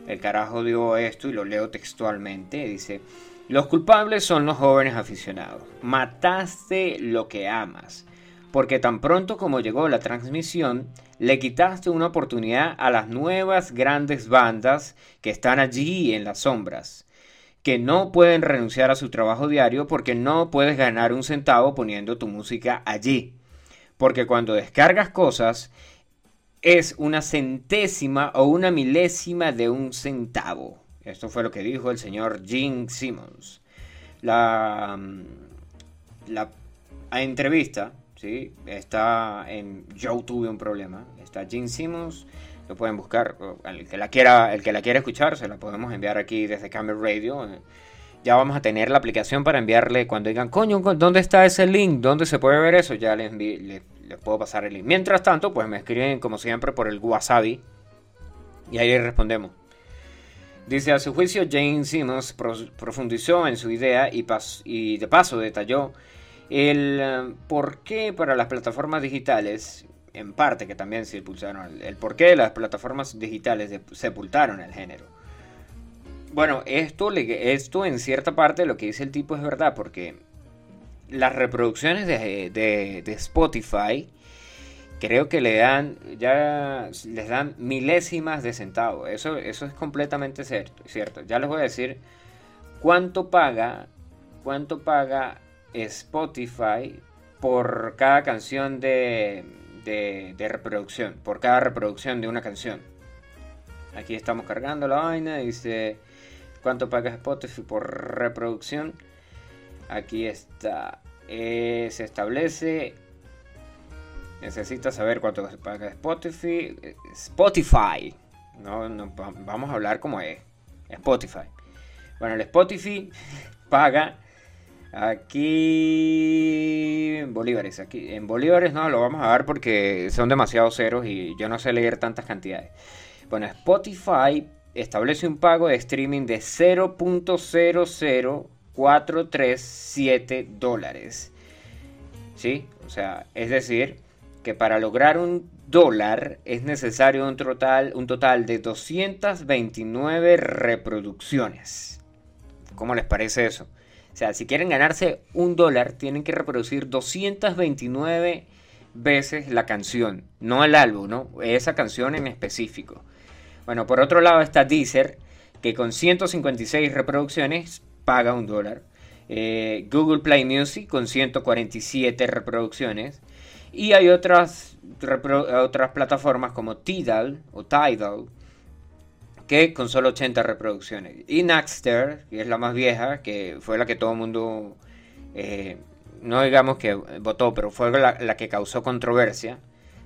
el carajo dio esto y lo leo textualmente. Dice, los culpables son los jóvenes aficionados. Mataste lo que amas. Porque tan pronto como llegó la transmisión, le quitaste una oportunidad a las nuevas grandes bandas que están allí en las sombras, que no pueden renunciar a su trabajo diario porque no puedes ganar un centavo poniendo tu música allí. Porque cuando descargas cosas, es una centésima o una milésima de un centavo. Esto fue lo que dijo el señor Gene Simmons. La, mm, la entrevista, ¿sí? Está en Yo tuve un problema. Está Gene Simmons, lo pueden buscar. El que la quiera, el que la quiera escuchar, se la podemos enviar aquí desde Camel Radio. Ya vamos a tener la aplicación para enviarle cuando digan, coño, ¿dónde está ese link? ¿Dónde se puede ver eso? Ya les, les, les puedo pasar el link. Mientras tanto, pues me escriben como siempre por el Wasabi y ahí respondemos. Dice, a su juicio, Jane Simmons pro- profundizó en su idea y, de paso detalló el eh, por qué para las plataformas digitales, en parte que también sepultaron, el, el por qué las plataformas digitales sepultaron el género. Bueno, esto, esto en cierta parte lo que dice el tipo es verdad, porque las reproducciones de, de- Spotify creo que le dan ya les dan milésimas de centavo. Eso, eso es completamente cierto, cierto. Ya les voy a decir cuánto paga cuánto paga Spotify por cada canción de, de, de reproducción, por cada reproducción de una canción. Aquí estamos cargando la vaina, dice cuánto paga Spotify por reproducción. Aquí está. Eh, se establece. Necesita saber cuánto paga Spotify. Spotify. No, no, va- vamos a hablar como es. Spotify. Bueno, el Spotify paga aquí en bolívares. Aquí en bolívares no lo vamos a dar porque son demasiados ceros y yo no sé leer tantas cantidades. Bueno, Spotify establece un pago de streaming de 0.00437 dólares. ¿Sí? O sea, es decir, que para lograr un dólar es necesario un total, un total de 229 reproducciones. ¿Cómo les parece eso? O sea, si quieren ganarse un dólar, tienen que reproducir 229 veces la canción, no el álbum, ¿no? Esa canción en específico. Bueno, por otro lado está Deezer, que con 156 reproducciones paga un dólar. Eh, Google Play Music con 147 reproducciones. Y hay otras, otras plataformas como Tidal o Tidal, que con solo 80 reproducciones. Y Napster, que es la más vieja, que fue la que todo el mundo, eh, no digamos que votó, pero fue la, la que causó controversia.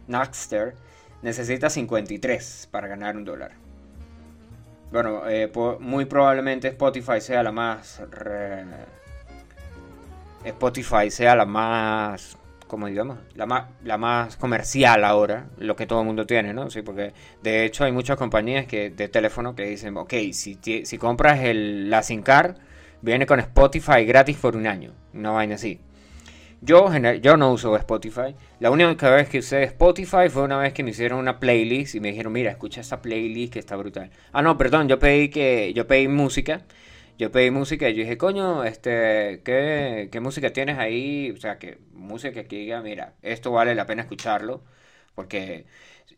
Napster necesita 53 para ganar un dólar. Bueno, eh, muy probablemente Spotify sea la más... Spotify sea la más... Como digamos, la más, la más comercial ahora, lo que todo el mundo tiene, ¿no? Sí, porque de hecho hay muchas compañías que, de teléfono que dicen, ok, si, si compras el, la SIM card, viene con Spotify gratis por un año, una vaina así. Yo, yo no uso Spotify. La única vez que usé Spotify fue una vez que me hicieron una playlist y me dijeron, mira, escucha esta playlist que está brutal. Ah, no, perdón, yo pedí que yo pedí música. Yo pedí música y yo dije, coño, este, ¿qué, qué música tienes ahí? O sea, que música que diga, mira, esto vale la pena escucharlo. Porque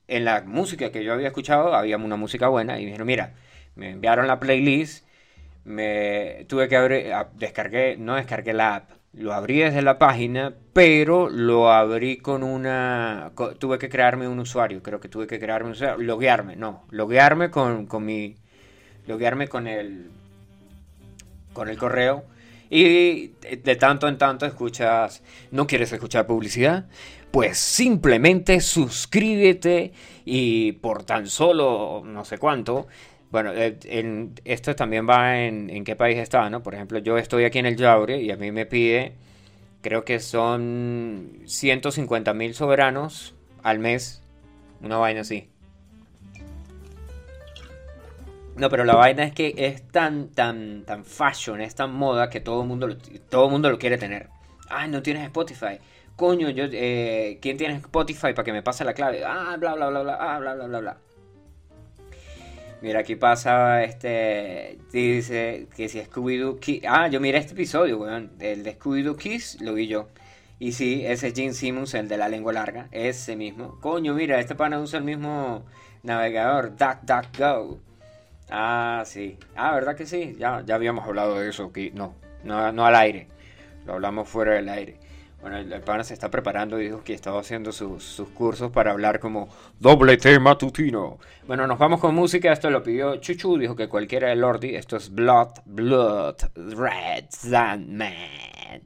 en la música que yo había escuchado había una música buena y me dijeron, mira, me enviaron la playlist me tuve que abrir, descargué, no descargué la app, lo abrí desde la página, pero lo abrí con una, tuve que crearme un usuario, creo que tuve que crearme un usuario, loguearme, no, loguearme con, con mi, loguearme con el, con el correo. Y de tanto en tanto escuchas, ¿no quieres escuchar publicidad? Pues simplemente suscríbete y por tan solo no sé cuánto. Bueno, eh, esto también va en, en qué país está, ¿no? Por ejemplo, yo estoy aquí en el Yaure y a mí me pide, creo que son 150 mil soberanos al mes, una vaina así. No, pero la vaina es que es tan, tan, tan fashion, es tan moda que todo el mundo lo, todo mundo lo quiere tener. Ay, no tienes Spotify. Coño, yo, eh, ¿quién tiene Spotify para que me pase la clave? Ah, bla, bla, bla, bla, ah, bla, bla, bla, bla. Mira, aquí pasa este. Dice que si Scooby-Doo Kiss. Ah, yo miré este episodio, weón. El de Scooby-Doo Kiss lo vi yo. Y sí, ese es Gene Simmons, el de la lengua larga. Ese mismo. Coño, mira, este pana usa el mismo navegador, DuckDuckGo. Ah, sí. Ah, ¿verdad que sí? Ya, ya habíamos hablado de eso. Que no, no, no al aire. Lo hablamos fuera del aire. Bueno, el, pana se está preparando dijo que estaba haciendo sus, cursos para hablar como doble T matutino. Bueno, nos vamos con música. Esto lo pidió Chuchu. Dijo que cualquiera de Lordi. Esto es Blood, Blood, Red Sandman.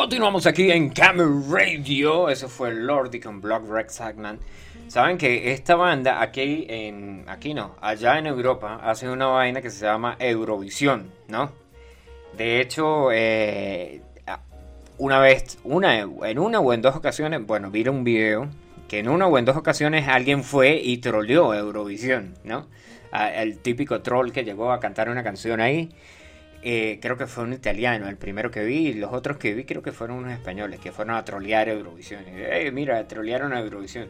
Continuamos aquí en Camel Radio. Eso fue Lordi con Block Rex Sagman. Saben que esta banda aquí en aquí no, allá en Europa hace una vaina que se llama Eurovisión, ¿no? De hecho, eh, una vez, una, en una o en dos ocasiones, bueno, vi un video que en una o en dos ocasiones alguien fue y troleó Eurovisión, ¿no? El típico troll que llegó a cantar una canción ahí. Eh, creo que fue un italiano, el primero que vi, y los otros que vi creo que fueron unos españoles que fueron a trolear Eurovisión. Y, "Eh, mira, trolearon a Eurovisión.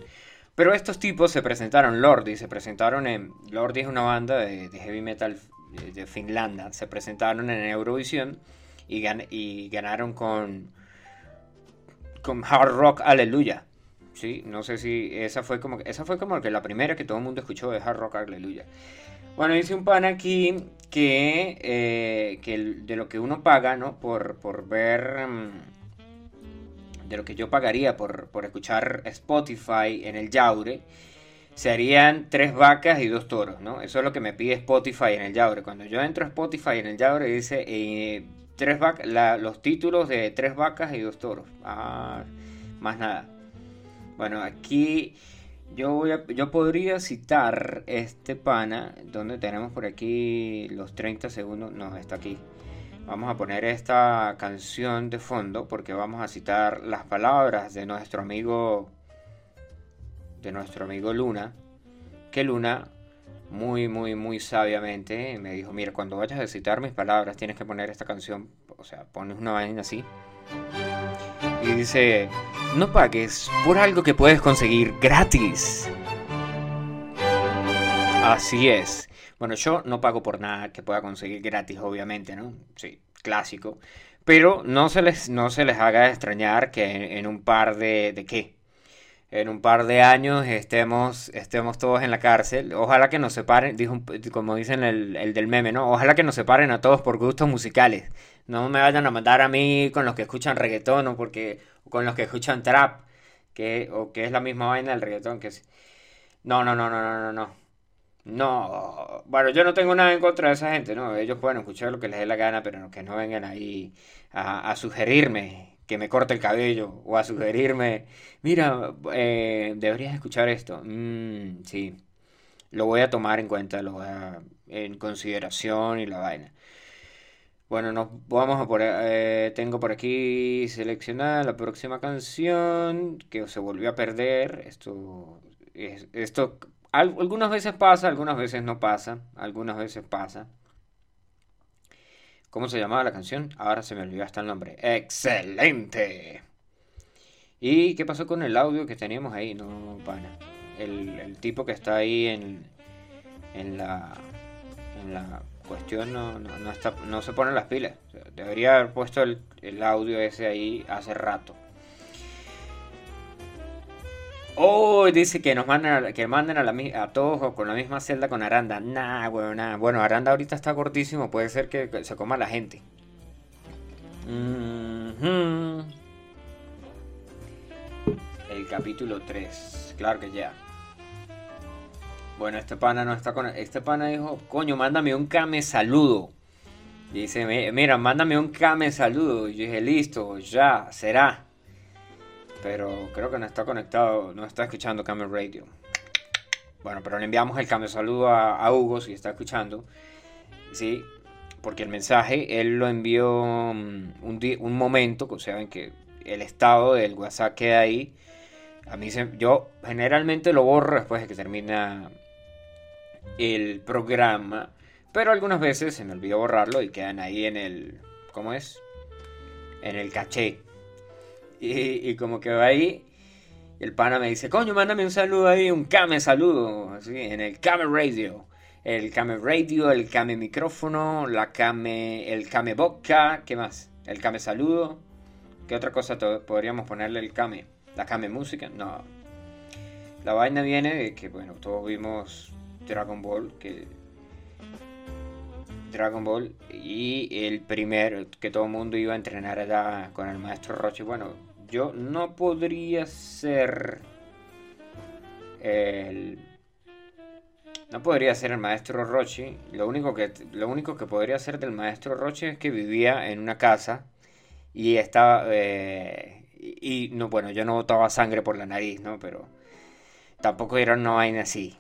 Pero estos tipos se presentaron, Lordi, se presentaron en... Lordi es una banda de, de heavy metal de, de Finlandia. Se presentaron en Eurovisión y, gan- y ganaron con, con Hard Rock Aleluya. Sí, no sé si esa fue como esa fue como que la primera que todo el mundo escuchó de Hard Rock Aleluya. Bueno, dice un pan aquí que, eh, que de lo que uno paga, ¿no? Por, por ver, mm, de lo que yo pagaría por, por escuchar Spotify en el Yaure, serían tres vacas y dos toros, ¿no? Eso es lo que me pide Spotify en el Yaure. Cuando yo entro a Spotify en el Yaure dice eh, tres vac- la- los títulos de tres vacas y dos toros. Ah, más nada. Bueno, aquí yo voy yo podría citar este pana, donde tenemos por aquí los 30 segundos, no, está aquí. Vamos a poner esta canción de fondo porque vamos a citar las palabras de nuestro amigo de nuestro amigo Luna, que Luna muy muy muy sabiamente me dijo, "Mira, cuando vayas a citar mis palabras tienes que poner esta canción, o sea, pones una vaina así." Dice, no pagues por algo que puedes conseguir gratis. Así es. Bueno, yo no pago por nada que pueda conseguir gratis, obviamente, ¿no? Sí, clásico. Pero no se les, no se les haga extrañar que en, en un par de... ¿De qué? En un par de años estemos, estemos todos en la cárcel. Ojalá que nos separen, dijo, como dicen el, el del meme, ¿no? Ojalá que nos separen a todos por gustos musicales. No me vayan a mandar a mí con los que escuchan reggaetón o porque, con los que escuchan trap, que, o que es la misma vaina del reggaetón. Que es... No, no, no, no, no, no, no. No, bueno, yo no tengo nada en contra de esa gente, ¿no? Ellos pueden escuchar lo que les dé la gana, pero que no vengan ahí a sugerirme que me corte el cabello o a sugerirme, mira, eh, deberías escuchar esto. Mm, sí, lo voy a tomar en cuenta, lo voy a, en consideración y la vaina. Bueno, nos vamos a por, eh, tengo por aquí seleccionada la próxima canción que se volvió a perder. Esto, es- esto al- algunas veces pasa, algunas veces no pasa, algunas veces pasa. ¿Cómo se llamaba la canción? Ahora se me olvidó hasta el nombre. ¡Excelente! ¿Y qué pasó con el audio que teníamos ahí? No, pana. El, tipo que está ahí en, en la en la cuestión no, no, no se pone las pilas. Debería haber puesto el, el audio ese ahí hace rato. Oh, dice que nos mandan a, que manden a, todos con la misma celda con Aranda. Nah, bueno, nada. Bueno, Aranda ahorita está cortísimo, puede ser que, se coma la gente. El capítulo 3. Claro que ya. Bueno, este pana no está con. Este pana dijo, coño, mándame un came saludo. Dice, "Mi- mira, mándame un came saludo. Y yo dije, listo, ya, será. Pero creo que no está conectado, no está escuchando Camel Radio. Bueno, pero le enviamos el cambio saludo a, Hugo si está escuchando. Sí, porque el mensaje él lo envió mm, un, di- un momento, o sea, en que el estado del WhatsApp queda ahí. A mí se, yo generalmente lo borro después de que termina el programa, pero algunas veces se me olvidó borrarlo y quedan ahí en el, ¿cómo es? En el caché. Y, como que va ahí, el pana me dice, coño, mándame un saludo ahí, un Kame saludo, así, en el Kame Radio. El Kame Radio, el Kame micrófono, la Kame, el Kame boca, ¿qué más? El Kame saludo. ¿Qué otra cosa podríamos ponerle el Kame? ¿La Kame música? No. La vaina viene de que, bueno, todos vimos Dragon Ball, que... Dragon Ball y el primer que todo el mundo iba a entrenar allá con el maestro Rochi. Bueno, yo no podría ser el no podría ser el maestro Rochi. Lo único que lo único que podría ser del maestro Rochi es que vivía en una casa Y estaba... eh, y, no, bueno, yo no botaba sangre por la nariz, ¿no? Pero tampoco era una vaina así.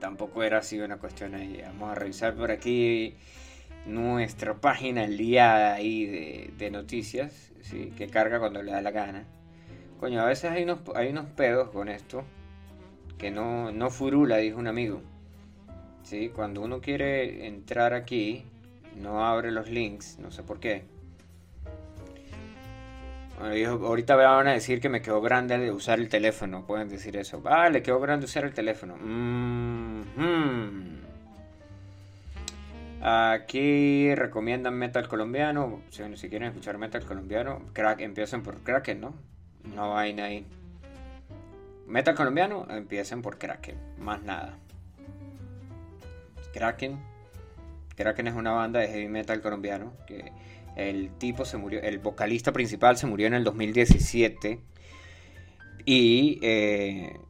Tampoco era así una cuestión ahí. Vamos a revisar por aquí nuestra página día ahí de, noticias, ¿sí? que carga cuando le da la gana. Coño, a veces hay unos, hay unos pedos con esto que no, no furula, dijo un amigo. ¿Sí? Cuando uno quiere entrar aquí, no abre los links, no sé por qué. Bueno, dijo, ahorita van a decir que me quedó grande de usar el teléfono, pueden decir eso. Ah, le quedó grande usar el teléfono. Mm. Aquí recomiendan metal colombiano. Si, quieren escuchar metal colombiano, crack, empiecen por Kraken, ¿no? No vaina ahí. Metal colombiano, empiecen por Kraken, más nada. Kraken. Kraken es una banda de heavy metal colombiano que el tipo se murió, el vocalista principal se murió en el 2017 y eh,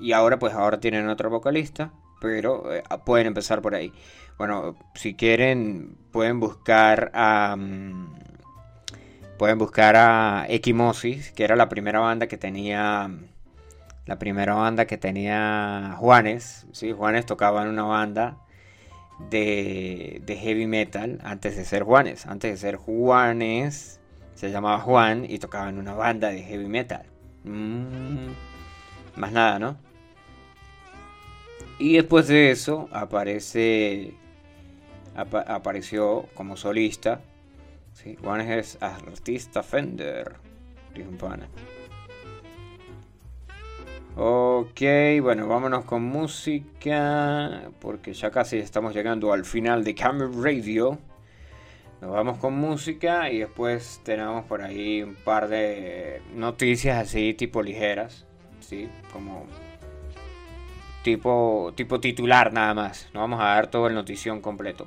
y ahora pues ahora tienen otro vocalista, pero eh, pueden empezar por ahí. Bueno, si quieren pueden buscar a mm, pueden buscar a Equimosis, que era la primera banda que tenía la primera banda que tenía Juanes, sí, Juanes tocaba en una banda de, de heavy metal antes de ser Juanes, antes de ser Juanes se llamaba Juan y tocaba en una banda de heavy metal. Mm, más nada, ¿no? Y después de eso aparece apa- apareció como solista. ¿sí? Es artista Fender, dijo un. Ok, bueno, vámonos con música, porque ya casi estamos llegando al final de Camera Radio. Nos vamos con música y después tenemos por ahí un par de noticias así tipo ligeras, ¿sí? Como tipo, tipo titular nada más. No vamos a dar todo el notición completo.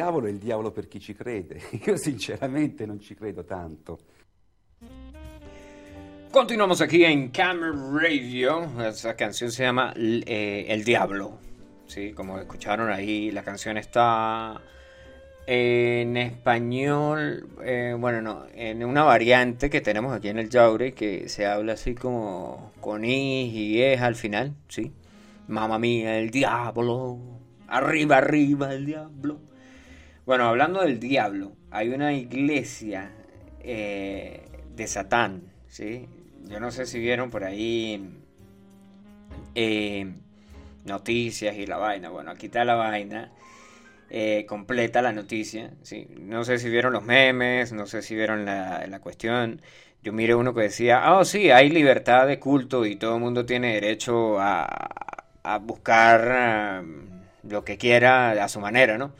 Diavolo è il diavolo per chi ci crede. Io sinceramente non ci credo tanto. Continuamos aquí en Camera Radio. Esa canción se llama eh, El Diablo. Sí, como escucharon ahí, la canción está en español. eh, bueno, no, en una variante que tenemos aquí en el Yaure que se habla así como con I y es al final. Sí, mamá mía, el diablo. Arriba, arriba, el diablo. Bueno, hablando del diablo, hay una iglesia eh, de Satán, ¿sí? Yo no sé si vieron por ahí eh, noticias y la vaina. Bueno, aquí está la vaina. eh, completa la noticia, ¿sí? No sé si vieron los memes, no sé si vieron la, la cuestión. Yo miré uno que decía, ah, oh, sí, hay libertad de culto y todo el mundo tiene derecho a, buscar lo que quiera a su manera, ¿no?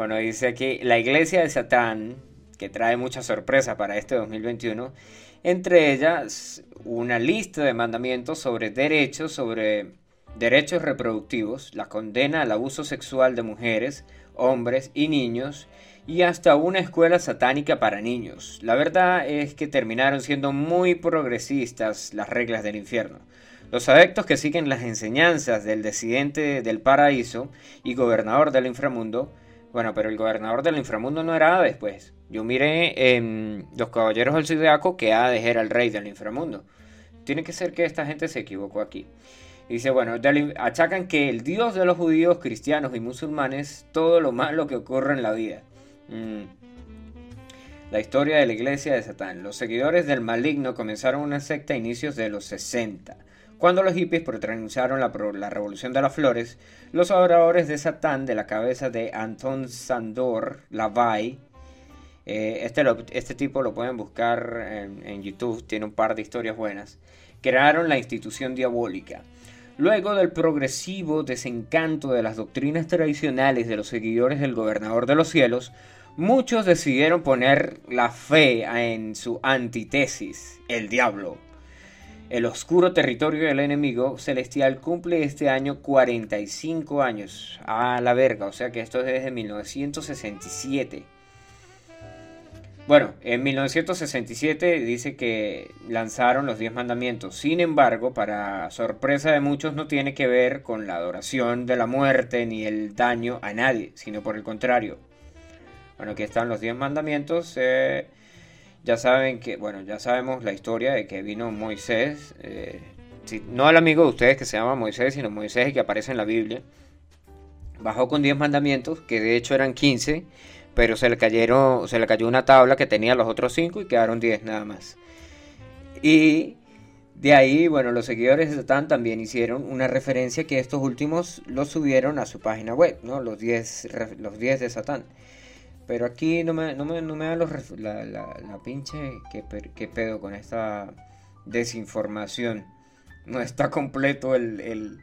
Bueno, dice aquí, la iglesia de Satán, que trae muchas sorpresas para este 2021, entre ellas una lista de mandamientos sobre derechos, sobre derechos reproductivos, la condena al abuso sexual de mujeres, hombres y niños, y hasta una escuela satánica para niños. La verdad es que terminaron siendo muy progresistas las reglas del infierno. Los adeptos que siguen las enseñanzas del decidente del paraíso y gobernador del inframundo, bueno, pero el gobernador del inframundo no era Hades, pues. Yo miré en Los Caballeros del Zodiaco que Hades era el rey del inframundo. Tiene que ser que esta gente se equivocó aquí. Dice, bueno, achacan que el Dios de los judíos, cristianos y musulmanes, todo lo malo que ocurre en la vida. Mm. La historia de la iglesia de Satán. Los seguidores del maligno comenzaron una secta a inicios de los 60. Cuando los hippies protagonizaron la, revolución de las flores, los adoradores de Satán, de la cabeza de Anton Sandor Lavai, eh, este, este tipo lo pueden buscar en, en YouTube, tiene un par de historias buenas, crearon la institución diabólica. Luego del progresivo desencanto de las doctrinas tradicionales de los seguidores del gobernador de los cielos, muchos decidieron poner la fe en su antítesis, el diablo. El oscuro territorio del enemigo celestial cumple este año 45 años. A la verga, o sea que esto es desde 1967. Bueno, en 1967 dice que lanzaron los 10 mandamientos. Sin embargo, para sorpresa de muchos, no tiene que ver con la adoración de la muerte ni el daño a nadie, sino por el contrario. Bueno, aquí están los 10 mandamientos. eh, ya saben que, bueno, ya sabemos la historia de que vino Moisés. eh, no el amigo de ustedes que se llama Moisés, sino Moisés el que aparece en la Biblia. Bajó con 10 mandamientos, que de hecho eran 15, pero se le cayeron, se le cayó una tabla que tenía los otros 5 y quedaron 10 nada más. Y de ahí, bueno, los seguidores de Satán también hicieron una referencia que estos últimos los subieron a su página web, ¿no? Los 10, re- los 10 de Satán. Pero aquí no me, no los la, pinche que, pedo con esta desinformación. No está completo el,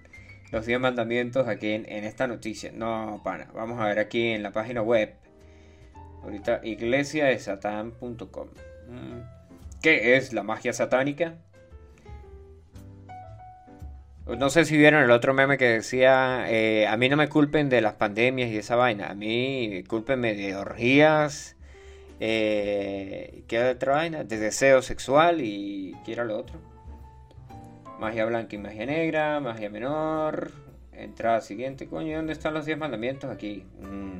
los 10 mandamientos aquí en, en esta noticia. No, pana. Vamos a ver aquí en la página web. Ahorita iglesiadesatán.com. Mm, ¿Qué es la magia satánica? No sé si vieron el otro meme que decía, eh, a mí no me culpen de las pandemias y esa vaina, a mí cúlpenme de orgías Eh, ¿Qué otra vaina? De deseo sexual y ¿qué era lo otro? Magia blanca y magia negra, magia menor. Entrada siguiente. Coño, ¿dónde están los 10 mandamientos? Aquí. Mm,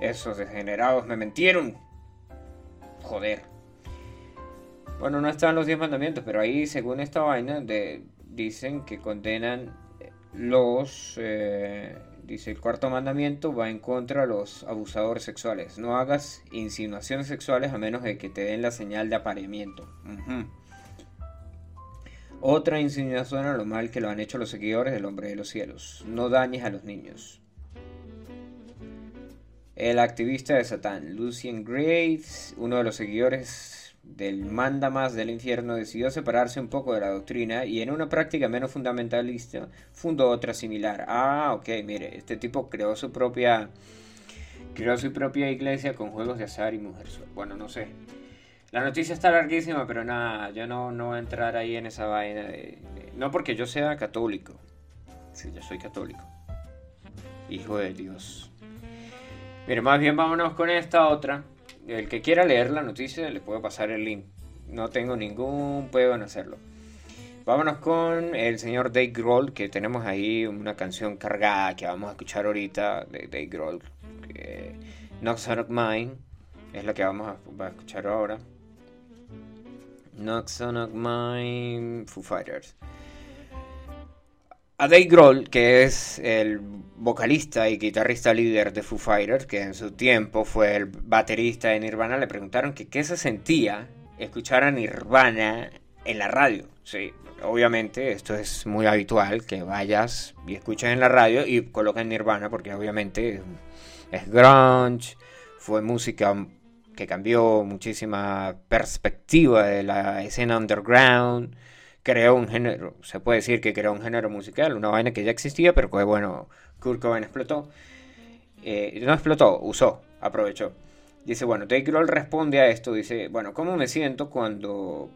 esos degenerados me mentieron. Joder. Bueno, no están los 10 mandamientos, pero ahí, según esta vaina, de, dicen que condenan los... eh, dice, el cuarto mandamiento va en contra de los abusadores sexuales. No hagas insinuaciones sexuales a menos de que te den la señal de apareamiento. Otra insinuación a lo mal que lo han hecho los seguidores del hombre de los cielos. No dañes a los niños. El activista de Satán, Lucien Graves, uno de los seguidores del manda más del infierno, decidió separarse un poco de la doctrina y en una práctica menos fundamentalista fundó otra similar. Ah, ok, mire, este tipo creó su propia creó su propia iglesia con juegos de azar y mujeres. Bueno, no sé. La noticia está larguísima, pero nada, yo no, no voy a entrar ahí en esa vaina. de- no porque yo sea católico. Sí, yo soy católico. Hijo de Dios. Mire, más bien vámonos con esta otra. El que quiera leer la noticia le puedo pasar el link. No tengo ningún puedo en hacerlo. Vámonos con el señor Dave Grohl, que tenemos ahí una canción cargada que vamos a escuchar ahorita de Dave Grohl. que- Knocks Out of Mine es la que vamos a, escuchar ahora. Knocks Out of Mine, Foo Fighters. A Dave Grohl, que es el vocalista y guitarrista líder de Foo Fighters, que en su tiempo fue el baterista de Nirvana, le preguntaron que qué se sentía escuchar a Nirvana en la radio. Sí, obviamente esto es muy habitual, que vayas y escuches en la radio y coloquen Nirvana, porque obviamente es grunge, fue música que cambió muchísima perspectiva de la escena underground creó un género, se puede decir que creó un género musical, una vaina que ya existía, pero que bueno, Kurt Cobain explotó. Eh, no explotó, usó, aprovechó. Dice, bueno, Dave Grohl responde a esto, dice, bueno, ¿cómo me siento cuando...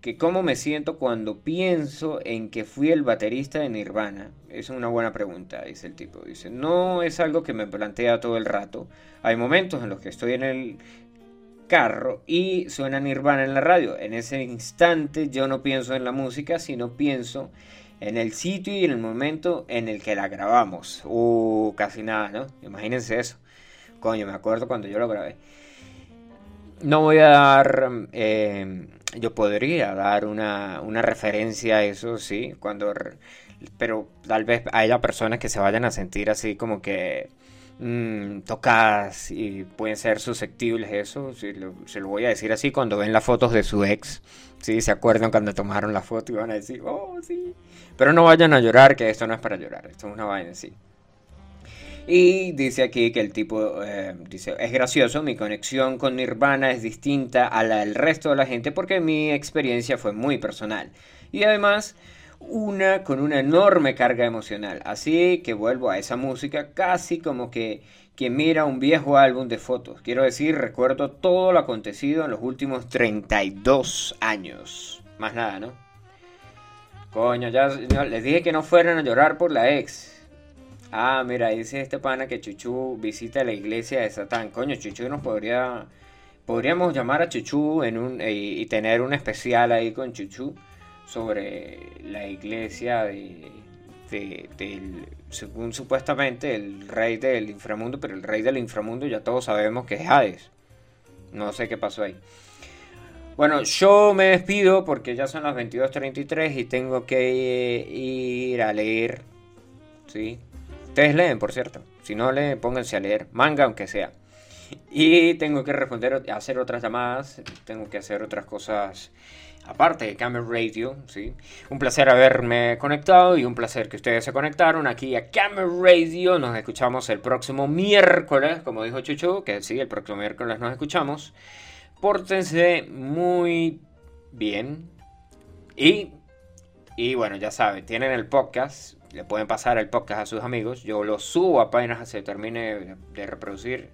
que cómo me siento cuando pienso en que fui el baterista de Nirvana? Es una buena pregunta, dice el tipo. Dice, no es algo que me plantea todo el rato. Hay momentos en los que estoy en el carro y suena Nirvana en la radio. En ese instante yo no pienso en la música, sino pienso en el sitio y en el momento en el que la grabamos. Uh, casi nada, ¿no? Imagínense eso. Coño, me acuerdo cuando yo lo grabé. No voy a dar, eh, yo podría dar una, una referencia a eso, sí, cuando, pero tal vez haya personas que se vayan a sentir así como que mm, tocadas y pueden ser susceptibles a eso, sí, lo- se lo voy a decir así cuando ven las fotos de su ex, sí, se acuerdan cuando tomaron la foto y van a decir, oh, sí, pero no vayan a llorar, que esto no es para llorar, esto es una vaina así. Y dice aquí que el tipo eh, dice, es gracioso, mi conexión con Nirvana es distinta a la del resto de la gente porque mi experiencia fue muy personal. Y además, una con una enorme carga emocional. Así que vuelvo a esa música casi como que mira un viejo álbum de fotos. Quiero decir, recuerdo todo lo acontecido en los últimos 32 años. Más nada, ¿no? Coño, ya, ya les dije que no fueran a llorar por la ex. Ah, mira, dice este pana que Chuchu visita la iglesia de Satán. Coño, Chuchu nos podría... Podríamos llamar a Chuchu en un, y, y tener un especial ahí con Chuchu sobre la iglesia de, de- según supuestamente el rey del inframundo, pero el rey del inframundo ya todos sabemos que es Hades. No sé qué pasó ahí. Bueno, yo me despido porque ya son las 22.33 y tengo que ir a leer. ¿Sí? Ustedes leen, por cierto. Si no leen, pónganse a leer. Manga, aunque sea. Y tengo que responder, hacer otras llamadas. Tengo que hacer otras cosas aparte de Camel Radio. ¿sí? Un placer haberme conectado y un placer que ustedes se conectaron aquí a Camel Radio. Nos escuchamos el próximo miércoles, como dijo Chuchu, que sí, el próximo miércoles nos escuchamos. Pórtense muy bien. Y, y bueno, ya saben, tienen el podcast. Le pueden pasar el podcast a sus amigos. Yo lo subo apenas se termine de- de reproducir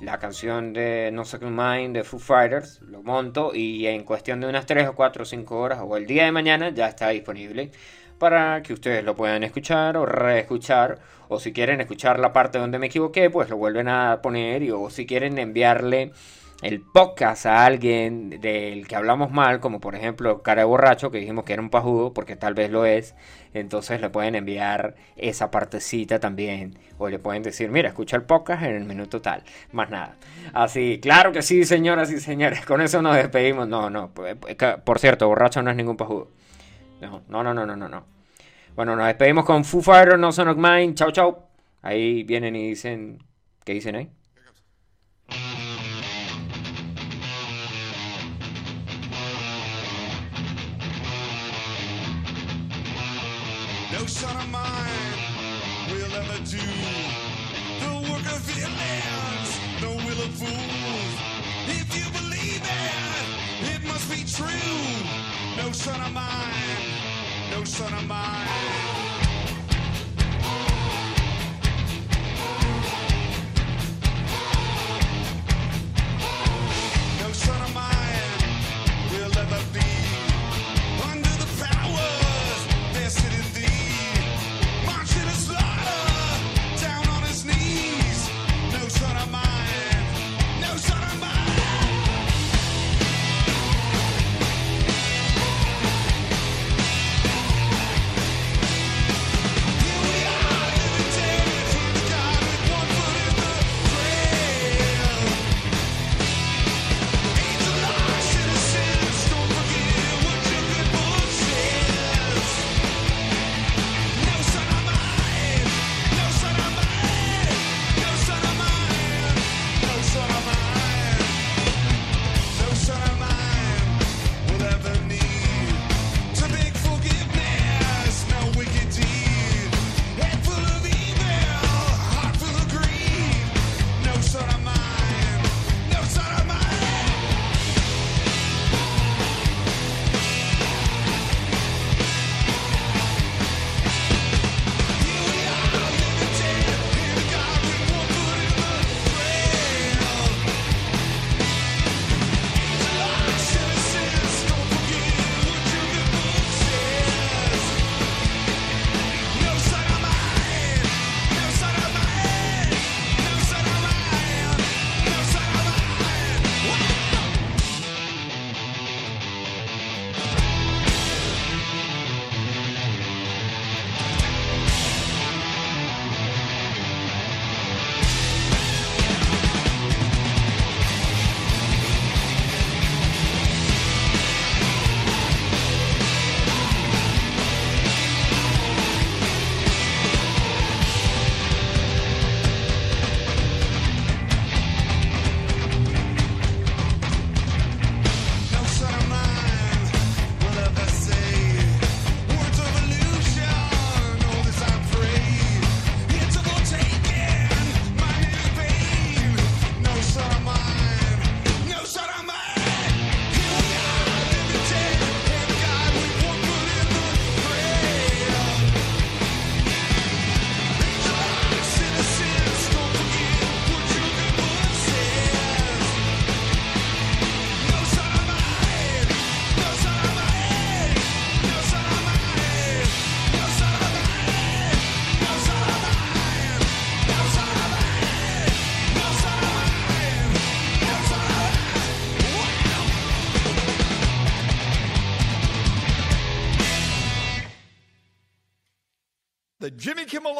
la canción de No Second Mind de Foo Fighters. Lo monto y en cuestión de unas 3 o 4 o 5 horas o el día de mañana ya está disponible para que ustedes lo puedan escuchar o reescuchar. O si quieren escuchar la parte donde me equivoqué, pues lo vuelven a poner. Y, o si quieren enviarle el podcast a alguien del que hablamos mal, como por ejemplo Cara de Borracho, que dijimos que era un pajudo, porque tal vez lo es, entonces le pueden enviar esa partecita también, o le pueden decir, mira, escucha el podcast en el minuto tal, más nada. Así, claro que sí, señoras y señores, con eso nos despedimos. No, no, pues, por cierto, Borracho no es ningún pajudo. No, no, no, no, no, no. no. Bueno, nos despedimos con Foo Fighters, No Son of Mine, chau, chau. Ahí vienen y dicen, ¿qué dicen ahí? No son of mine will ever do the work of villains, no will of fools. If you believe it, it must be true. No son of mine, no son of mine.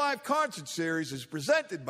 Live concert series is presented by